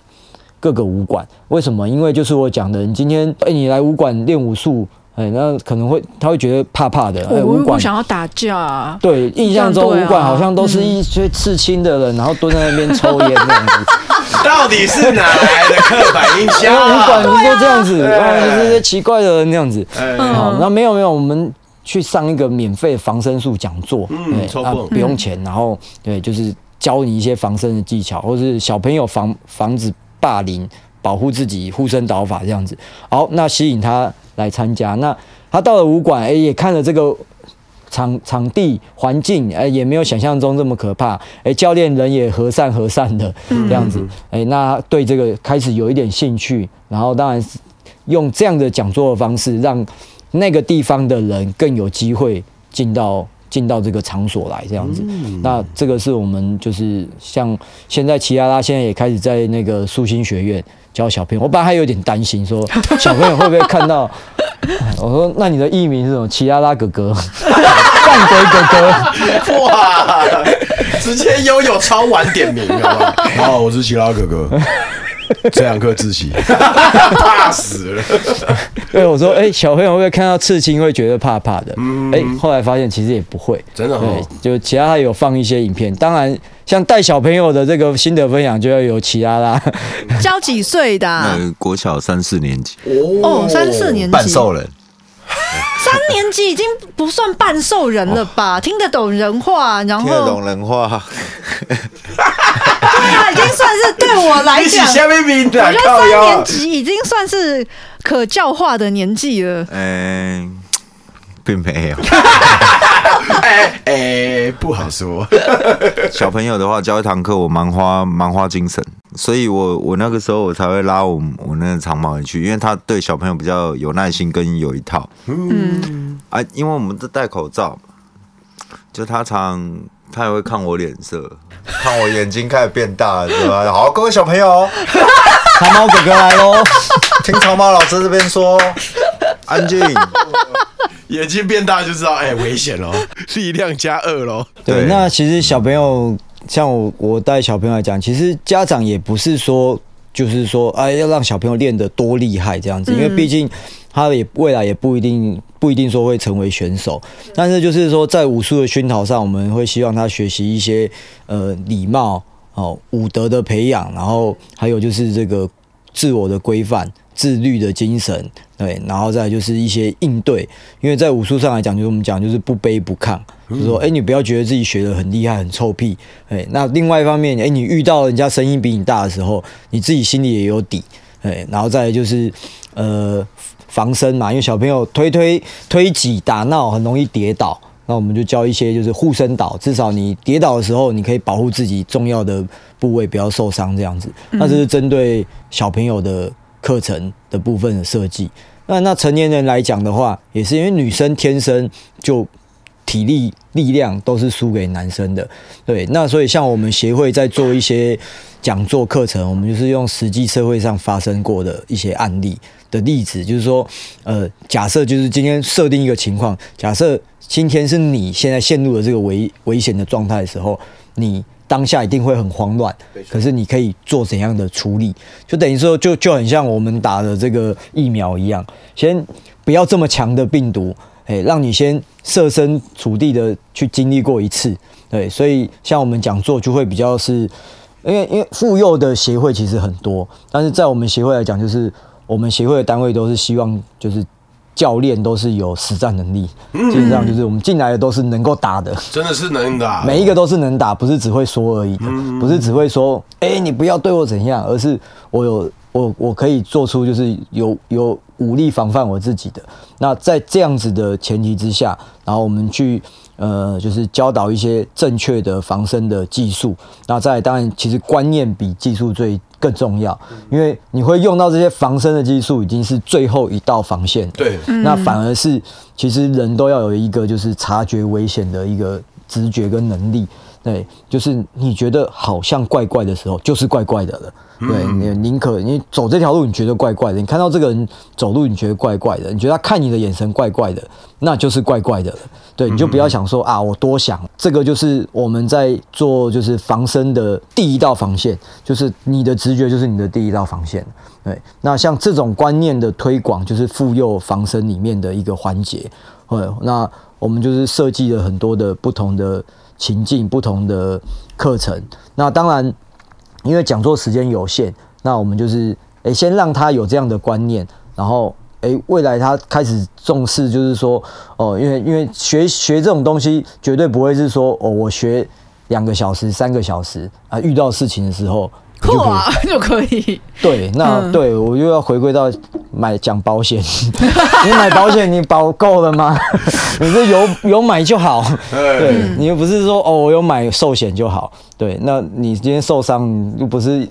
各个武馆。为什么？因为就是我讲的，你今天哎，你来武馆练武术。哎，那可能会他会觉得怕怕的。哎，武馆想要打架啊。对，印象中武馆好像都是一些刺青的人，然后蹲在那边抽烟这样子。[laughs] 到底是哪来的刻板印象？武馆都这样子，啊，这些奇怪的人这样子。好，那没有没有，我们去上一个免费防身术讲座，嗯，不用钱，然后对，就是教你一些防身的技巧，或是小朋友防防止霸凌。保护自己，护身导法这样子。好，那吸引他来参加。那他到了武馆，哎、欸，也看了这个场场地环境，哎、欸，也没有想象中这么可怕。哎、欸，教练人也和善和善的这样子。哎、欸，那对这个开始有一点兴趣。然后，当然是用这样的讲座的方式，让那个地方的人更有机会进到。进到这个场所来这样子，那这个是我们就是像现在齐拉拉现在也开始在那个素心学院教小朋友，我本来还有点担心说 [laughs] 小朋友会不会看到，[laughs] 我说那你的艺名是什么？奇拉拉哥哥，[laughs] 范鬼哥哥，哇，直接悠悠超晚点名好不，好，我是奇拉哥哥。这两颗自习，怕死了。对，我说，哎、欸，小朋友会不会看到刺青会觉得怕怕的？哎、欸，后来发现其实也不会，真的。对，就其他还有放一些影片。当然，像带小朋友的这个心得分享，就要有其他啦。[laughs] 教几岁的、啊？国小三四年级。哦，三四年级。半兽人。三年级已经不算半兽人了吧？听得懂人话，然后听得懂人话，[laughs] 对啊，已经算是对我来讲，我觉得三年级已经算是可教化的年纪了。嗯，并没有。[laughs] 哎哎，不好说。[laughs] 小朋友的话，教一堂课，我蛮花蛮花精神，所以我我那个时候我才会拉我我那个长毛也去，因为他对小朋友比较有耐心跟有一套。嗯啊，因为我们都戴口罩，就他常他也会看我脸色，看我眼睛开始变大了，是吧？好，各位小朋友，长毛哥哥来喽，[laughs] 听长毛老师这边说，安静。眼睛变大就知道，哎、欸，[laughs] 危险喽，力量加二喽。对，那其实小朋友像我，我带小朋友来讲，其实家长也不是说，就是说，哎，要让小朋友练得多厉害这样子，因为毕竟他也未来也不一定不一定说会成为选手，但是就是说，在武术的熏陶上，我们会希望他学习一些呃礼貌哦、武德的培养，然后还有就是这个自我的规范。自律的精神，对，然后再就是一些应对，因为在武术上来讲，就是我们讲就是不卑不亢，就是说，哎，你不要觉得自己学得很厉害、很臭屁，哎，那另外一方面，哎，你遇到人家声音比你大的时候，你自己心里也有底，哎，然后再就是呃防身嘛，因为小朋友推推推挤打闹很容易跌倒，那我们就教一些就是护身导，至少你跌倒的时候，你可以保护自己重要的部位不要受伤这样子，那这是针对小朋友的。课程的部分的设计，那那成年人来讲的话，也是因为女生天生就体力力量都是输给男生的，对，那所以像我们协会在做一些讲座课程，我们就是用实际社会上发生过的一些案例的例子，就是说，呃，假设就是今天设定一个情况，假设今天是你现在陷入了这个危危险的状态的时候，你。当下一定会很慌乱，可是你可以做怎样的处理？就等于说，就就很像我们打的这个疫苗一样，先不要这么强的病毒，哎，让你先设身处地的去经历过一次，对，所以像我们讲座就会比较是，因为因为妇幼的协会其实很多，但是在我们协会来讲，就是我们协会的单位都是希望就是。教练都是有实战能力，基本上就是我们进来的都是能够打的，真的是能打，每一个都是能打，不是只会说而已的，不是只会说，哎，你不要对我怎样，而是我有我我可以做出就是有有武力防范我自己的。那在这样子的前提之下，然后我们去。呃，就是教导一些正确的防身的技术，那再来当然，其实观念比技术最更重要，因为你会用到这些防身的技术，已经是最后一道防线。对，那反而是其实人都要有一个就是察觉危险的一个直觉跟能力。对，就是你觉得好像怪怪的时候，就是怪怪的了。对，你宁可你走这条路，你觉得怪怪的；你看到这个人走路，你觉得怪怪的；你觉得他看你的眼神怪怪的，那就是怪怪的了。对，你就不要想说啊，我多想。这个就是我们在做，就是防身的第一道防线，就是你的直觉就是你的第一道防线。对，那像这种观念的推广，就是妇幼防身里面的一个环节。对，那我们就是设计了很多的不同的情境、不同的课程。那当然。因为讲座时间有限，那我们就是诶，先让他有这样的观念，然后诶，未来他开始重视，就是说哦，因为因为学学这种东西，绝对不会是说哦，我学两个小时、三个小时啊，遇到事情的时候就可以就可以。对，那、嗯、对我又要回归到买讲保险，[laughs] 你买保险你保够了吗？[laughs] 你是有有买就好，对，你又不是说哦，我有买寿险就好。对，那你今天受伤又不是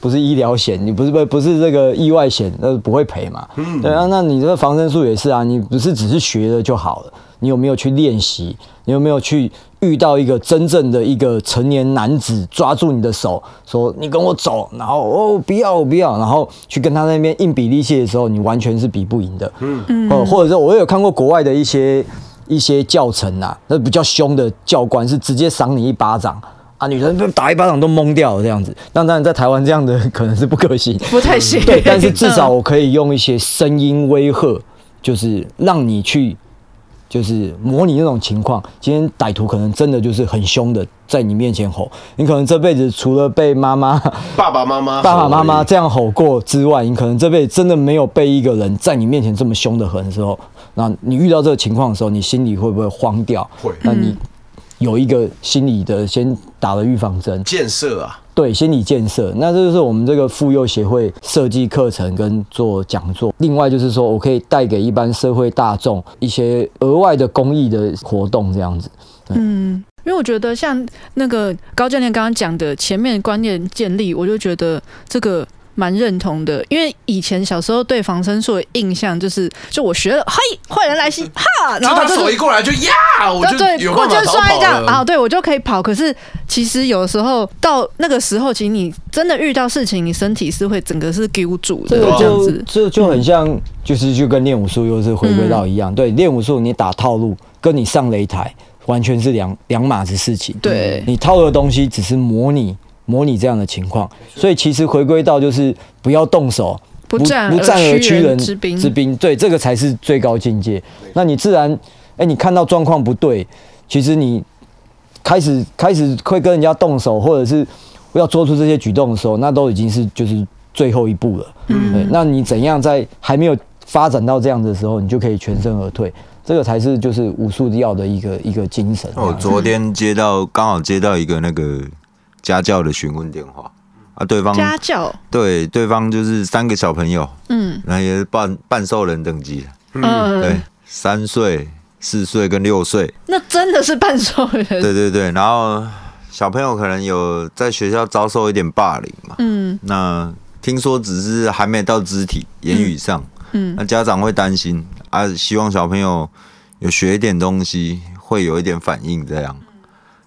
不是医疗险，你不是不不是这个意外险，那不会赔嘛？对啊，那你这个防身术也是啊，你不是只是学了就好了，你有没有去练习？你有没有去遇到一个真正的一个成年男子抓住你的手，说你跟我走，然后哦不要我不要，然后去跟他那边硬比力气的时候，你完全是比不赢的。嗯嗯，或者说我有看过国外的一些一些教程啊，那比较凶的教官是直接赏你一巴掌。啊，女生被打一巴掌都懵掉了这样子，那当然在台湾这样的可能是不可行，不太行。对，但是至少我可以用一些声音威吓，就是让你去，就是模拟那种情况。今天歹徒可能真的就是很凶的在你面前吼，你可能这辈子除了被妈妈、[laughs] 爸爸妈妈、爸爸妈妈这样吼过之外，你可能这辈子真的没有被一个人在你面前这么凶的狠的时候，那你遇到这个情况的时候，你心里会不会慌掉？会。那你有一个心理的先打了预防针，建设啊。对，心理建设，那这就是我们这个妇幼协会设计课程跟做讲座。另外就是说我可以带给一般社会大众一些额外的公益的活动，这样子。嗯，因为我觉得像那个高教练刚刚讲的前面观念建立，我就觉得这个。蛮认同的，因为以前小时候对防身术的印象就是，就我学了，嘿，坏人来袭，[laughs] 哈，然后他手一过来就呀，我就有办法逃跑了。啊，对，我就可以跑。可是其实有时候到那个时候，其实你真的遇到事情，你身体是会整个是揪住的，这样子，这就很像，就是就跟练武术又是回归到一样。对，练武术你打套路，跟你上擂台完全是两两码子事情。对，你套的东西只是模拟。模拟这样的情况，所以其实回归到就是不要动手，不战不战而屈人之兵，之兵，对，这个才是最高境界。那你自然，哎、欸，你看到状况不对，其实你开始开始会跟人家动手，或者是要做出这些举动的时候，那都已经是就是最后一步了。嗯，对，那你怎样在还没有发展到这样的时候，你就可以全身而退，这个才是就是武术要的一个一个精神。我昨天接到刚好接到一个那个。家教的询问电话。啊，对方家教？对对方就是三个小朋友，嗯，那也是半半兽人等级，嗯，对，三岁、四岁跟六岁，那真的是半兽人，对对对，然后小朋友可能有在学校遭受一点霸凌嘛，嗯，那听说只是还没到肢体言语上，嗯，那家长会担心啊，希望小朋友有学一点东西，会有一点反应这样。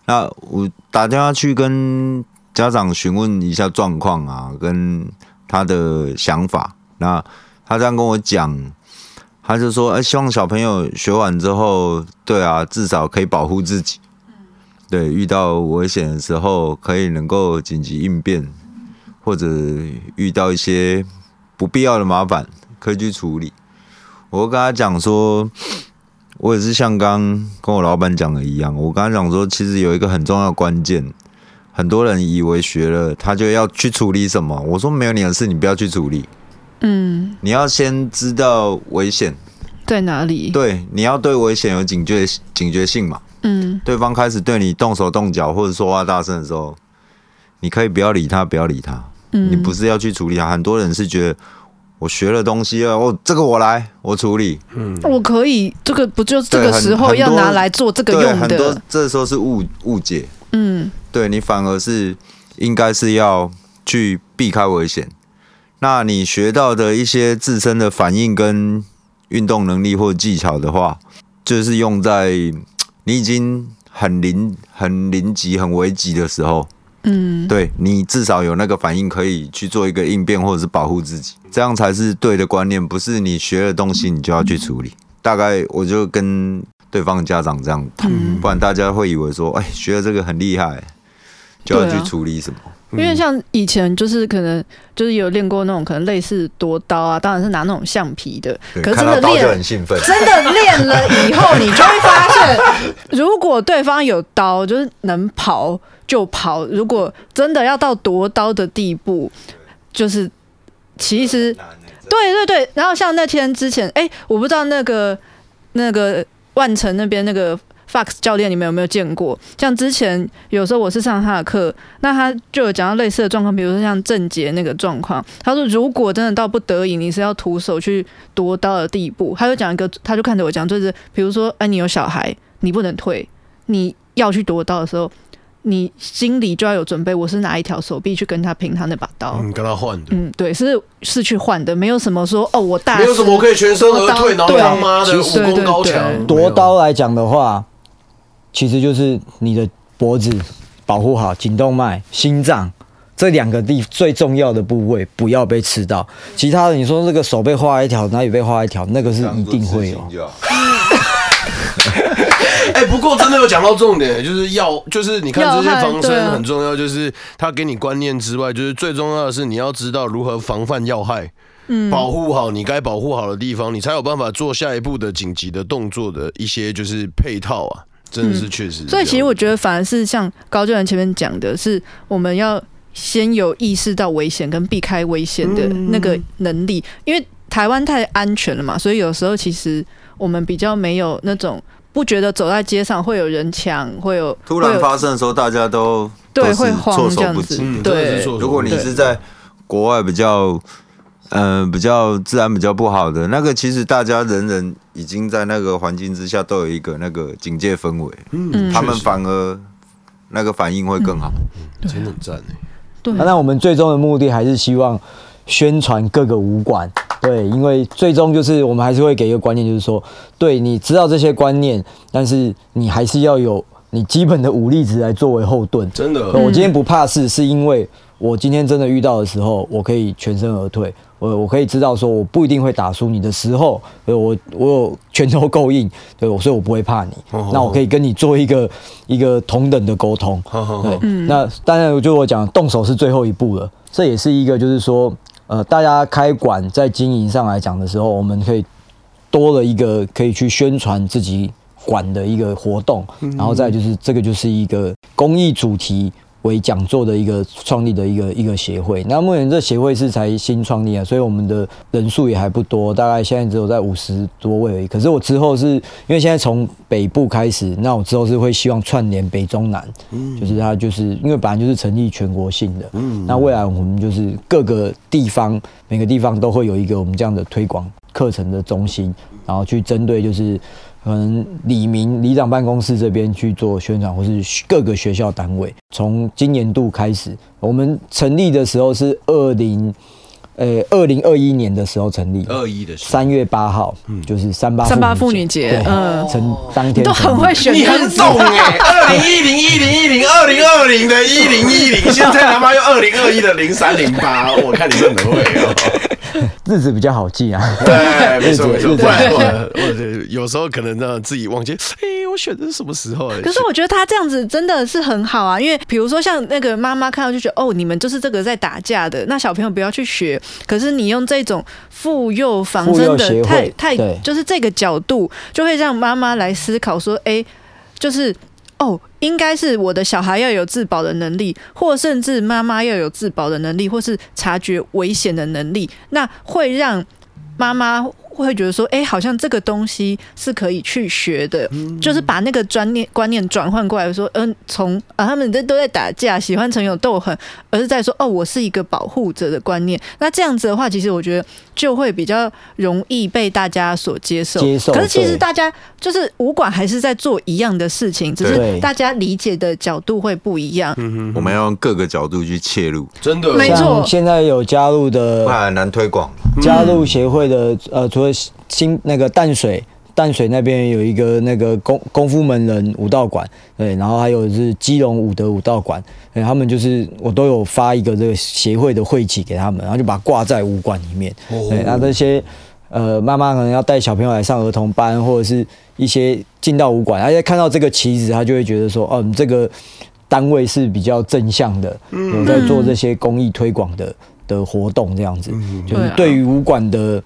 那我打电话去跟家长询问一下状况啊，跟他的想法。那他这样跟我讲，他就说：“哎，希望小朋友学完之后，对啊，至少可以保护自己。对，遇到危险的时候，可以能够紧急应变，或者遇到一些不必要的麻烦，可以去处理。”我跟他讲说。我也是像刚跟我老板讲的一样，我刚才讲说，其实有一个很重要的关键，很多人以为学了他就要去处理什么，我说没有你的事，你不要去处理，嗯，你要先知道危险。在哪里，对，你要对危险有警觉警觉性嘛，嗯，对方开始对你动手动脚或者说话大声的时候，你可以不要理他，不要理他，嗯，你不是要去处理他，很多人是觉得。我学了东西了，我，这个我来，我处理。嗯，我可以，这个不就这个时候要拿来做这个用的？很多这时候是误误解。嗯，对你反而是应该是要去避开危险。那你学到的一些自身的反应跟运动能力或技巧的话，就是用在你已经很临、很临急、很危急的时候。嗯，对，你至少有那个反应，可以去做一个应变，或者是保护自己，这样才是对的观念。不是你学了东西，你就要去处理。大概我就跟对方的家长这样谈，不然大家会以为说，哎，学了这个很厉害，就要去处理什么？因为像以前就是可能就是有练过那种可能类似夺刀啊，当然是拿那种橡皮的。可是真的练很兴奋，真的练了以后，你就会发现，如果对方有刀，就是能跑。就跑。如果真的要到夺刀的地步，就是其实对对对。然后像那天之前，哎、欸，我不知道那个那个万城那边那个 Fox 教练，你们有没有见过？像之前有时候我是上他的课，那他就有讲到类似的状况，比如说像郑杰那个状况。他说，如果真的到不得已，你是要徒手去夺刀的地步，他就讲一个，他就看着我讲，就是比如说，哎，你有小孩，你不能退，你要去夺刀的时候。你心里就要有准备，我是拿一条手臂去跟他拼他那把刀，嗯，跟他换的，嗯，对，是是去换的，没有什么说哦，我大，没有什么可以全身而退，然后他妈的武功高强。夺刀来讲的话，其实就是你的脖子保护好，颈动脉、心脏这两个地最重要的部位不要被刺到，其他的你说这个手被划一条，哪里被划一条，那个是一定会有。[laughs] 哎、欸，不过真的有讲到重点，就是要，就是你看这些防身很重要，就是他给你观念之外，就是最重要的是你要知道如何防范要害，嗯，保护好你该保护好的地方，你才有办法做下一步的紧急的动作的一些就是配套啊，真的是确实、嗯。所以其实我觉得反而是像高教员前面讲的，是我们要先有意识到危险跟避开危险的那个能力，因为台湾太安全了嘛，所以有时候其实。我们比较没有那种不觉得走在街上会有人抢，会有突然发生的时候，大家都对会慌措这样子对如果你是在国外比较，呃，比较治安比较不好的那个，其实大家人人已经在那个环境之下都有一个那个警戒氛围，嗯他们反而那个反应会更好。真的很赞哎。对啊那我们最终的目的还是希望宣传各个武馆，对，因为最终就是我们还是会给一个观念，就是说，对，你知道这些观念，但是你还是要有你基本的武力值来作为后盾。真的我今天不怕事，是因为我今天真的遇到的时候，我可以全身而退。我我可以知道说，我不一定会打输你的时候，对我我有拳头够硬，对，所以我不会怕你。那我可以跟你做一个一个同等的沟通。对，那当然就我讲，动手是最后一步了。这也是一个就是说，呃，大家开馆在经营上来讲的时候，我们可以多了一个可以去宣传自己馆的一个活动，然后再就是这个就是一个公益主题为讲座的一个创立的一个一个协会。那目前这协会是才新创立啊，所以我们的人数也还不多，大概现在只有在五十多位而已。可是我之后是因为现在从北部开始，那我之后是会希望串联北中南，就是它就是因为本来就是成立全国性的，那未来我们就是各个地方每个地方都会有一个我们这样的推广课程的中心，然后去针对就是。可能李明里长办公室这边去做宣传，或是各个学校单位。从今年度开始，我们成立的时候是二零，呃，二零二一年的时候成立，二一的时候。三月八号，嗯。就是三八三八妇女节嗯。成当天都很会选你很懂哎，二零一零一零一零二零二零的一零一零，现在他妈又二零二一的零三零八，我看你真的很会哦。[laughs] 日子比较好记啊。对，没错 [laughs] 没错，我我有时候可能让自己忘记，哎，我选的是什么时候？可是我觉得他这样子真的是很好啊，因为比如说像那个妈妈看到就觉得哦，你们就是这个在打架的，那小朋友不要去学。可是你用这种妇幼防妇幼身的太太就是这个角度，就会让妈妈来思考说，哎，就是。哦，应该是我的小孩要有自保的能力，或甚至妈妈要有自保的能力，或是察觉危险的能力，那会让妈妈会觉得说，哎，好像这个东西是可以去学的，就是把那个专念观念转换过来，说，嗯、呃，从啊他们这都在打架，喜欢成有斗狠，而是在说，哦，我是一个保护者的观念。那这样子的话，其实我觉得就会比较容易被大家所接受。接受可是其实大家就是武馆还是在做一样的事情，只是大家理解的角度会不一样。我们要用各个角度去切入，真的没错像现在有加入的不然很难推广。加入协会的呃，除了新那个淡水，淡水那边有一个那个功功夫门人武道馆，对，然后还有是基隆武德武道馆，对，他们就是我都有发一个这个协会的会旗给他们，然后就把它挂在武馆里面，对，那这些呃妈妈可能要带小朋友来上儿童班，或者是一些进到武馆，而且看到这个旗子，他就会觉得说，哦，你这个单位是比较正向的，有在做这些公益推广的。的活动这样子，就是对于武馆的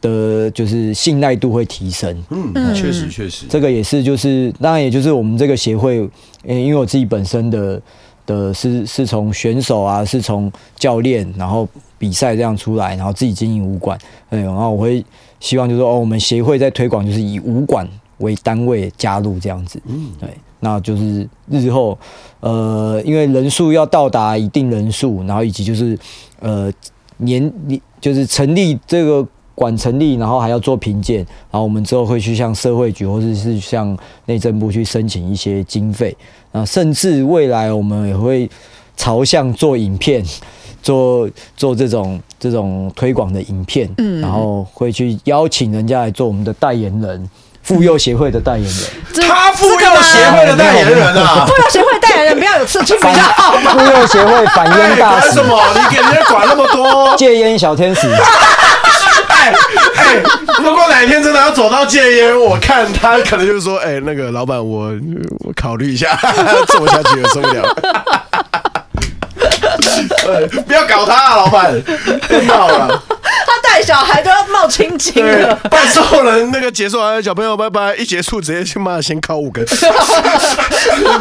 的，就是信赖度会提升。嗯，确实确实，这个也是，就是当然，也就是我们这个协会，呃，因为我自己本身的的是是从选手啊，是从教练，然后比赛这样出来，然后自己经营武馆，对，然后我会希望就是说，哦，我们协会在推广，就是以武馆为单位加入这样子，嗯，对。那就是日后，呃，因为人数要到达一定人数，然后以及就是，呃，年就是成立这个馆成立，然后还要做评鉴，然后我们之后会去向社会局或者是向内政部去申请一些经费，啊，甚至未来我们也会朝向做影片，做做这种这种推广的影片，嗯，然后会去邀请人家来做我们的代言人。妇幼协会的代言人，他妇幼协会的代言人啊，妇幼协会代言人不要有刺青比较好吗？妇幼协会反烟大使，什么？你给人家管那么多？[laughs] 戒烟小天使。哎哎，如果哪一天真的要走到戒烟，我看他可能就是说，哎，那个老板，我我考虑一下，[laughs] 做下去也受不了。不要搞他啊，老板，别闹了。他带小孩都要冒青筋了。拜寿人那个结束完，小朋友拜拜，一结束直接去骂，先烤五根，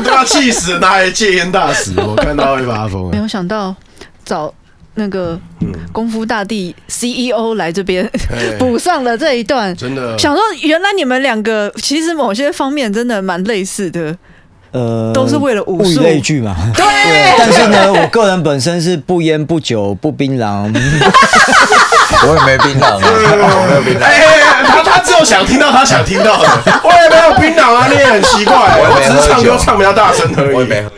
都要气死，哪来戒烟大使？我看到会发疯。没有想到早那个功夫大帝 CEO 来这边哎。[laughs] 补上了这一段，真的。想说原来你们两个其实某些方面真的蛮类似的。呃，都是为了武物以术类聚嘛。对。[laughs] 但是呢，我个人本身是不烟不酒不槟榔，[laughs] 我也没槟榔啊，我没有槟榔。哎，他他只有想听到他想听到的，我也没有槟榔啊，你也很奇怪，我只是唱歌唱比较大声而已。我也没喝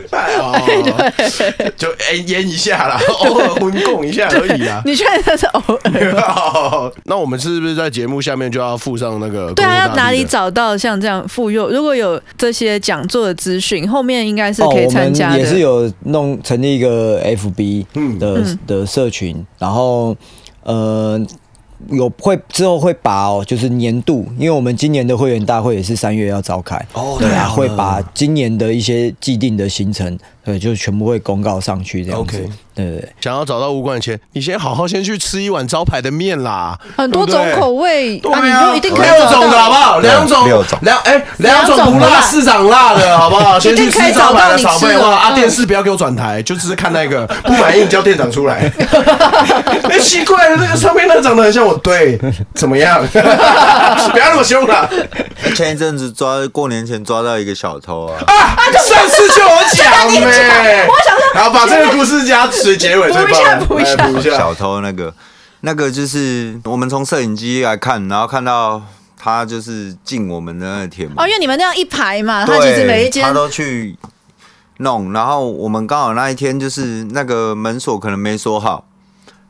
哦，[laughs] 就哎淹一下啦，[laughs] 偶尔混供一下而已啦。你确定这是偶尔？[laughs] 那我们是不是在节目下面就要附上那个？对啊，要哪里？找到像这样妇幼？如果有这些讲座的资讯，后面应该是可以参加的。哦、也是有弄成立一个 FB 的、嗯、的社群，然后呃。有会之后会把哦，就是年度，因为我们今年的会员大会也是三月要召开哦，对啊，会把今年的一些既定的行程，对，就全部会公告上去这样子。Okay. 对对对，想要找到武馆前，你先好好先去吃一碗招牌的面啦，很多种口味，对啊，啊你就一定可以六种的好不好？两种，六种，两哎，两种不辣，市长辣的好不好？先去吃招牌的炒饭哇！啊，电视不要给我转台，就只是看那个，不满意你叫店长出来。[laughs] 哎，奇怪了，那个上面那个长得很像我，对，怎么样？[laughs] 不要那么凶了。前一阵子抓过年前抓到一个小偷啊！啊，上次就有讲 [laughs] 没？我想说，然后把这个故事加水。结尾补一下，补一下，补一下。小偷那个，那个就是我们从摄影机来看，然后看到他就是进我们的那个铁门。哦，因为你们那样一排嘛，他其实每一间他都去弄。然后我们刚好那一天就是那个门锁可能没锁好，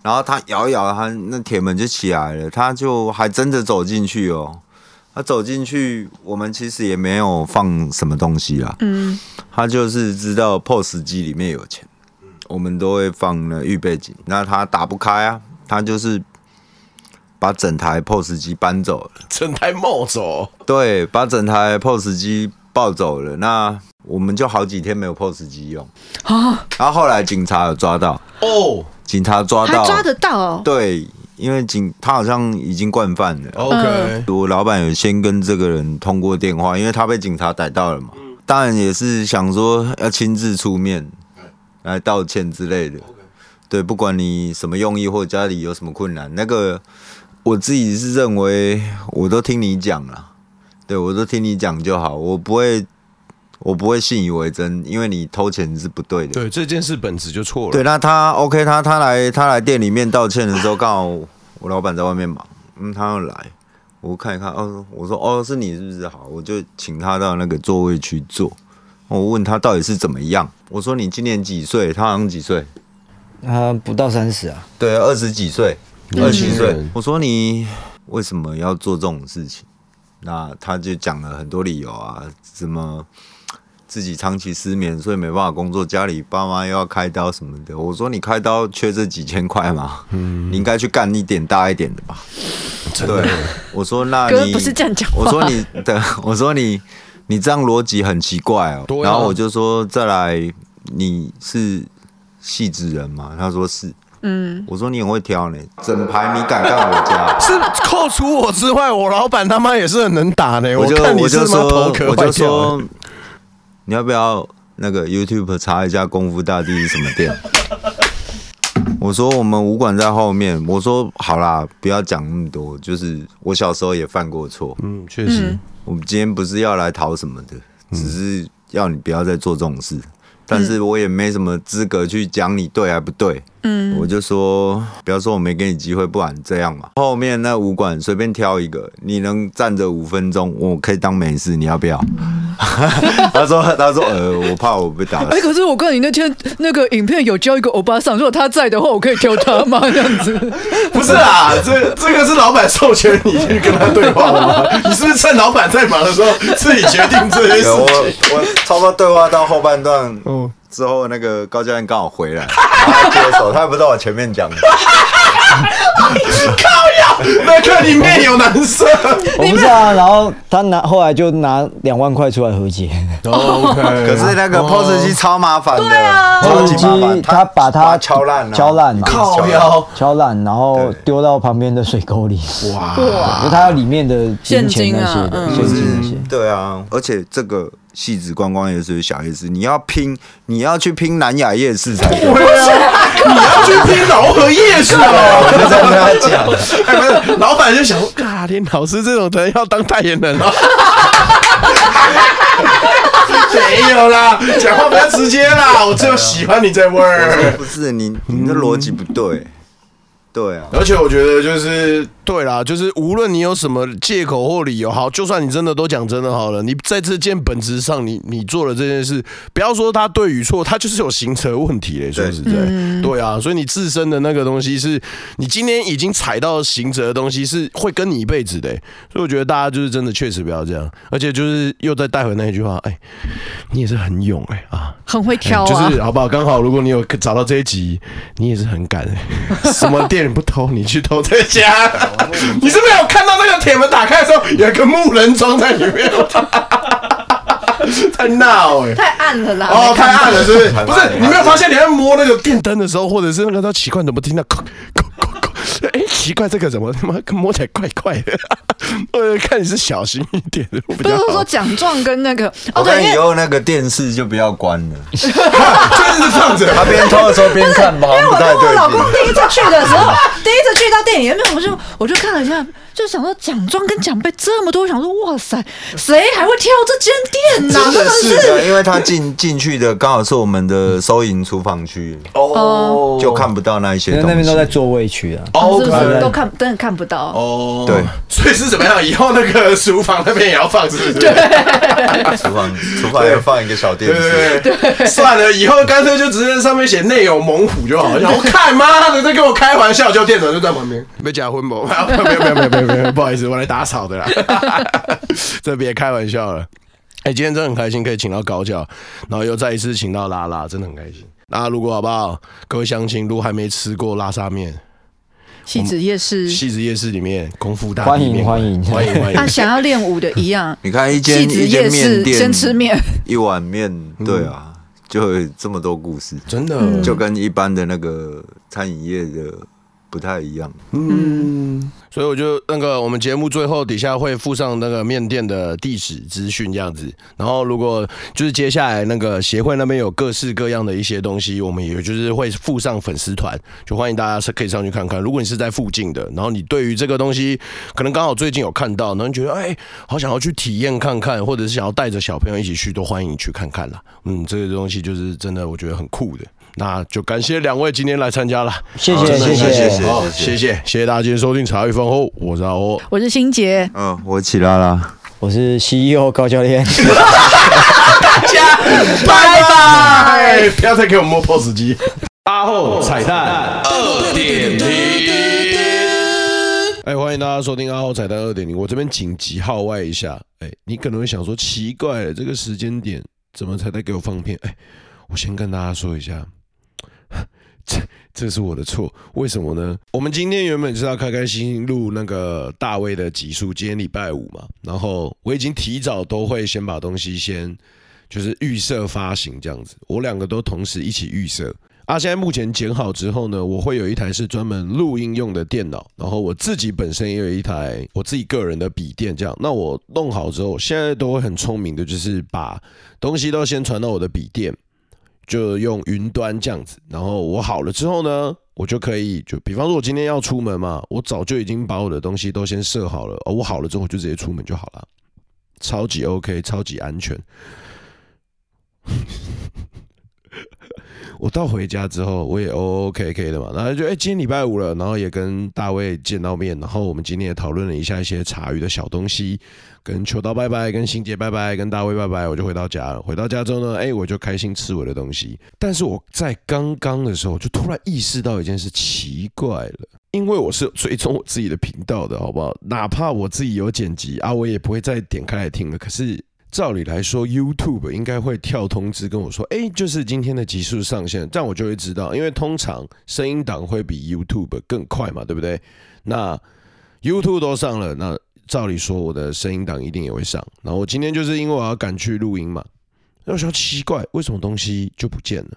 然后他摇一摇，他那铁门就起来了，他就还真的走进去哦。他走进去，我们其实也没有放什么东西啦。嗯，他就是知道 POS 机里面有钱。我们都会放那预备金，那他打不开啊，他就是把整台 POS 机搬走了，整台冒走，对，把整台 POS 机抱走了，那我们就好几天没有 POS 机用啊。然后后来警察有抓到哦，警察抓到，还抓得到哦，对，因为警他好像已经惯犯了。OK，我老板有先跟这个人通过电话，因为他被警察逮到了嘛，当然也是想说要亲自出面。来道歉之类的，对，不管你什么用意或家里有什么困难，那个我自己是认为我都听你讲了，对，我都听你讲就好，我不会我不会信以为真，因为你偷钱是不对的。对，这件事本质就错了。对，那他 OK，他他来他来店里面道歉的时候，刚好我老板在外面忙，嗯，他要来，我看一看，哦，我说哦，是你是不是？好，我就请他到那个座位去坐。我问他到底是怎么样？我说你今年几岁？他好像几岁？他不到三十啊。对，二十几岁，二十几岁。我说你为什么要做这种事情？那他就讲了很多理由啊，什么自己长期失眠，所以没办法工作，家里爸妈又要开刀什么的。我说你开刀缺这几千块吗？嗯，你应该去干一点大一点的吧。对，我说那你不是这样讲。我说你对，我说你。你这样逻辑很奇怪哦，然后我就说再来，你是戏子人吗？他说是，嗯，我说你很会挑呢，整排你敢干我家？[laughs] 是扣除我之外，我老板他妈也是很能打呢。我就我就说我就说，欸、你要不要那个 YouTube 查一下功夫大帝是什么店？[laughs] 我说我们武馆在后面。我说好啦，不要讲那么多，就是我小时候也犯过错，嗯，确实。嗯我们今天不是要来讨什么的，只是要你不要再做这种事。但是我也没什么资格去讲你对还不对。嗯，我就说，不要说我没给你机会，不然这样嘛。后面那武馆随便挑一个，你能站着五分钟，我可以当美事，你要不要？[laughs] 他说，他说，呃，我怕我被打。哎、欸，可是我看你那天那个影片有教一个欧巴桑，如果他在的话，我可以挑他吗？这样子？不是啊，这这个是老板授权你去跟他对话的吗？你是不是趁老板在忙的时候自己决定这些事情？我我差不多对话到后半段。嗯。之后那个高教练刚好回来，[laughs] 然后他接手，他也不知道我前面讲的。靠呀，那个里面有男生，我不知道啊。然后他拿后来就拿两万块出来和解。[laughs] OK，可是那个 POS 机超麻烦的，POS 机他把它敲烂，敲烂，靠呀，敲烂，然后丢到旁边的水沟里。哇，因为他要里面的现金啊，现金那些。对啊，而且这个。汐止观光夜市、小夜市，你要拼，你要去拼南雅夜市才对。对啊，你要去拼饶河夜市哦。就这样跟他讲，哎，不是，老板就想说，嘎，连老师这种人要当代言人哦。没有啦，讲话比较直接啦，我只有喜欢你这味儿。不是你，你的逻辑不对。对啊，而且我觉得就是对啦，就是无论你有什么借口或理由，好，就算你真的都讲真的好了，你在这件本质上你，你你做了这件事，不要说他对与错，他就是有行车问题嘞。说实在，对，对啊，所以你自身的那个东西是，你今天已经踩到行者的东西，是会跟你一辈子的。所以我觉得大家就是真的确实不要这样，而且就是又再带回那一句话，哎，你也是很勇哎啊，很会挑啊，就是好不好？刚好如果你有找到这一集，你也是很敢哎，[laughs] 什么店？不偷，你去偷这家。你是不是有看到那个铁门打开的时候，有一个木人桩在里面？[laughs] 太闹哎！太暗了啦！哦，太暗了，是不是？不是，你没有发现你在摸那个电灯的时候，或者是那个他奇怪，怎么听到？哎，奇怪，这个怎么他妈摸起来怪怪的？[laughs] 我看你是小心一点的。不是说奖状跟那个，我看以后那个电视就不要关了，[laughs] 就是放着，他边偷的时候边看吧。因为我跟我老公第一次去的时候，[laughs] 第一次去到电影院，我就我就看了一下，就想说奖状跟奖杯这么多，我想说哇塞，谁还会挑这间店呢？真的是，因为他进进去的刚好是我们的收银厨房区，哦，就看不到那一些东西，那边都在座位区啊。哦，都看，真的看不到哦。对，所以是怎么样？以后那个厨房那边也要放，是不是？对，厨房厨房要放一个小电视。对对对，算了，以后干脆就直接上面写内有猛虎就好了。我看妈的，在跟我开玩笑，就店长就在旁边。没假婚不？没有没有没有没有没有，不好意思，我来打扫的啦。[laughs] 这别开玩笑了。哎，今天真的很开心，可以请到高教，然后又再一次请到拉拉，真的很开心。那如果好不好？各位乡亲，如果还没吃过拉沙面。汐止夜市，戏子夜市里面功夫大欢迎欢迎。欢迎欢迎。他想要练武的一样，[laughs] 你看一间戏子夜市先吃面，一碗面，对啊，就有这么多故事，真的。就跟一般的那个餐饮业的不太一样。嗯。所以我就那个我们节目最后底下会附上那个面店的地址资讯这样子，然后如果就是接下来那个协会那边有各式各样的一些东西，我们也就是会附上粉丝团，就欢迎大家是可以上去看看。如果你是在附近的，然后你对于这个东西可能刚好最近有看到，然后你觉得哎，好想要去体验看看，或者是想要带着小朋友一起去，都欢迎你去看看啦。嗯，这个东西就是真的，我觉得很酷的。那就感谢两位今天来参加了，谢谢谢谢。谢谢。谢谢。谢谢。大家今天收听茶余饭后，我是阿欧，我是欣洁，嗯，我起来了，我是 CEO 高教练，大家拜拜，不要再给我摸 POS 机，阿后彩蛋。二点零，哎，欢迎大家收听阿后彩蛋二点零，我这边紧急号外一下，哎，你可能会想说奇怪了，这个时间点怎么才在给我放片？哎，我先跟大家说一下。这 [laughs] 这是我的错，为什么呢？我们今天原本是要开开心心录那个大卫的集数，今天礼拜五嘛，然后我已经提早都会先把东西先就是预设发行这样子，我两个都同时一起预设。啊，现在目前剪好之后呢，我会有一台是专门录音用的电脑，然后我自己本身也有一台我自己个人的笔电，这样。那我弄好之后，现在都会很聪明的，就是把东西都先传到我的笔电。就用云端这样子，然后我好了之后呢，我就可以就比方说，我今天要出门嘛，我早就已经把我的东西都先设好了，我好了之后就直接出门就好了，超级 OK，超级安全。我到回家之后，我也 O O K K 的嘛，然后就哎，今天礼拜五了，然后也跟大卫见到面，然后我们今天也讨论了一下一些茶余的小东西，跟秋刀拜拜，跟欣洁拜拜，跟大卫拜拜，我就回到家了。回到家之后呢，哎，我就开心吃我的东西。但是我在刚刚的时候，就突然意识到一件事，奇怪了，因为我是追踪我自己的频道的，好不好？哪怕我自己有剪辑啊，我也不会再点开来听了。可是。照理来说，YouTube 应该会跳通知跟我说：“哎，就是今天的集数上线。”这样我就会知道，因为通常声音档会比 YouTube 更快嘛，对不对？那 YouTube 都上了，那照理说我的声音档一定也会上。然后我今天就是因为我要赶去录音嘛，那我想奇怪，为什么东西就不见了？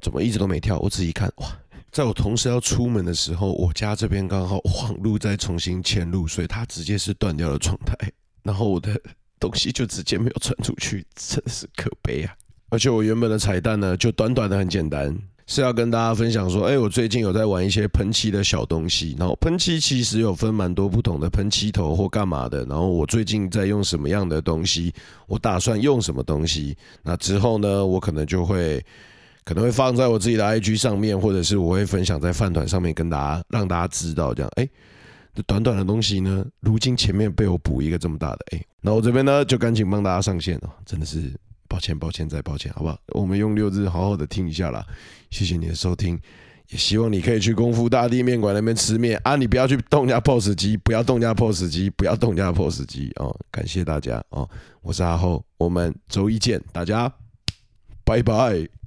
怎么一直都没跳？我仔细看，哇，在我同时要出门的时候，我家这边刚好网路在重新嵌入，所以它直接是断掉的状态。然后我的。东西就直接没有传出去，真的是可悲啊！而且我原本的彩蛋呢，就短短的很简单，是要跟大家分享说，哎，我最近有在玩一些喷漆的小东西，然后喷漆其实有分蛮多不同的喷漆头或干嘛的，然后我最近在用什么样的东西，我打算用什么东西，那之后呢，我可能就会可能会放在我自己的 IG 上面，或者是我会分享在饭团上面跟大家让大家知道，这样，哎，这短短的东西呢，如今前面被我补一个这么大的，哎，那我这边呢就赶紧帮大家上线哦，真的是。抱歉，抱歉，再抱歉，好不好？我们用六日好好的听一下啦。谢谢你的收听，也希望你可以去功夫大地面馆那边吃面啊！你不要去动家 POS 机，不要动家 POS 机，不要动家 POS 机哦！感谢大家哦，我是阿厚，我们周一见，大家拜拜。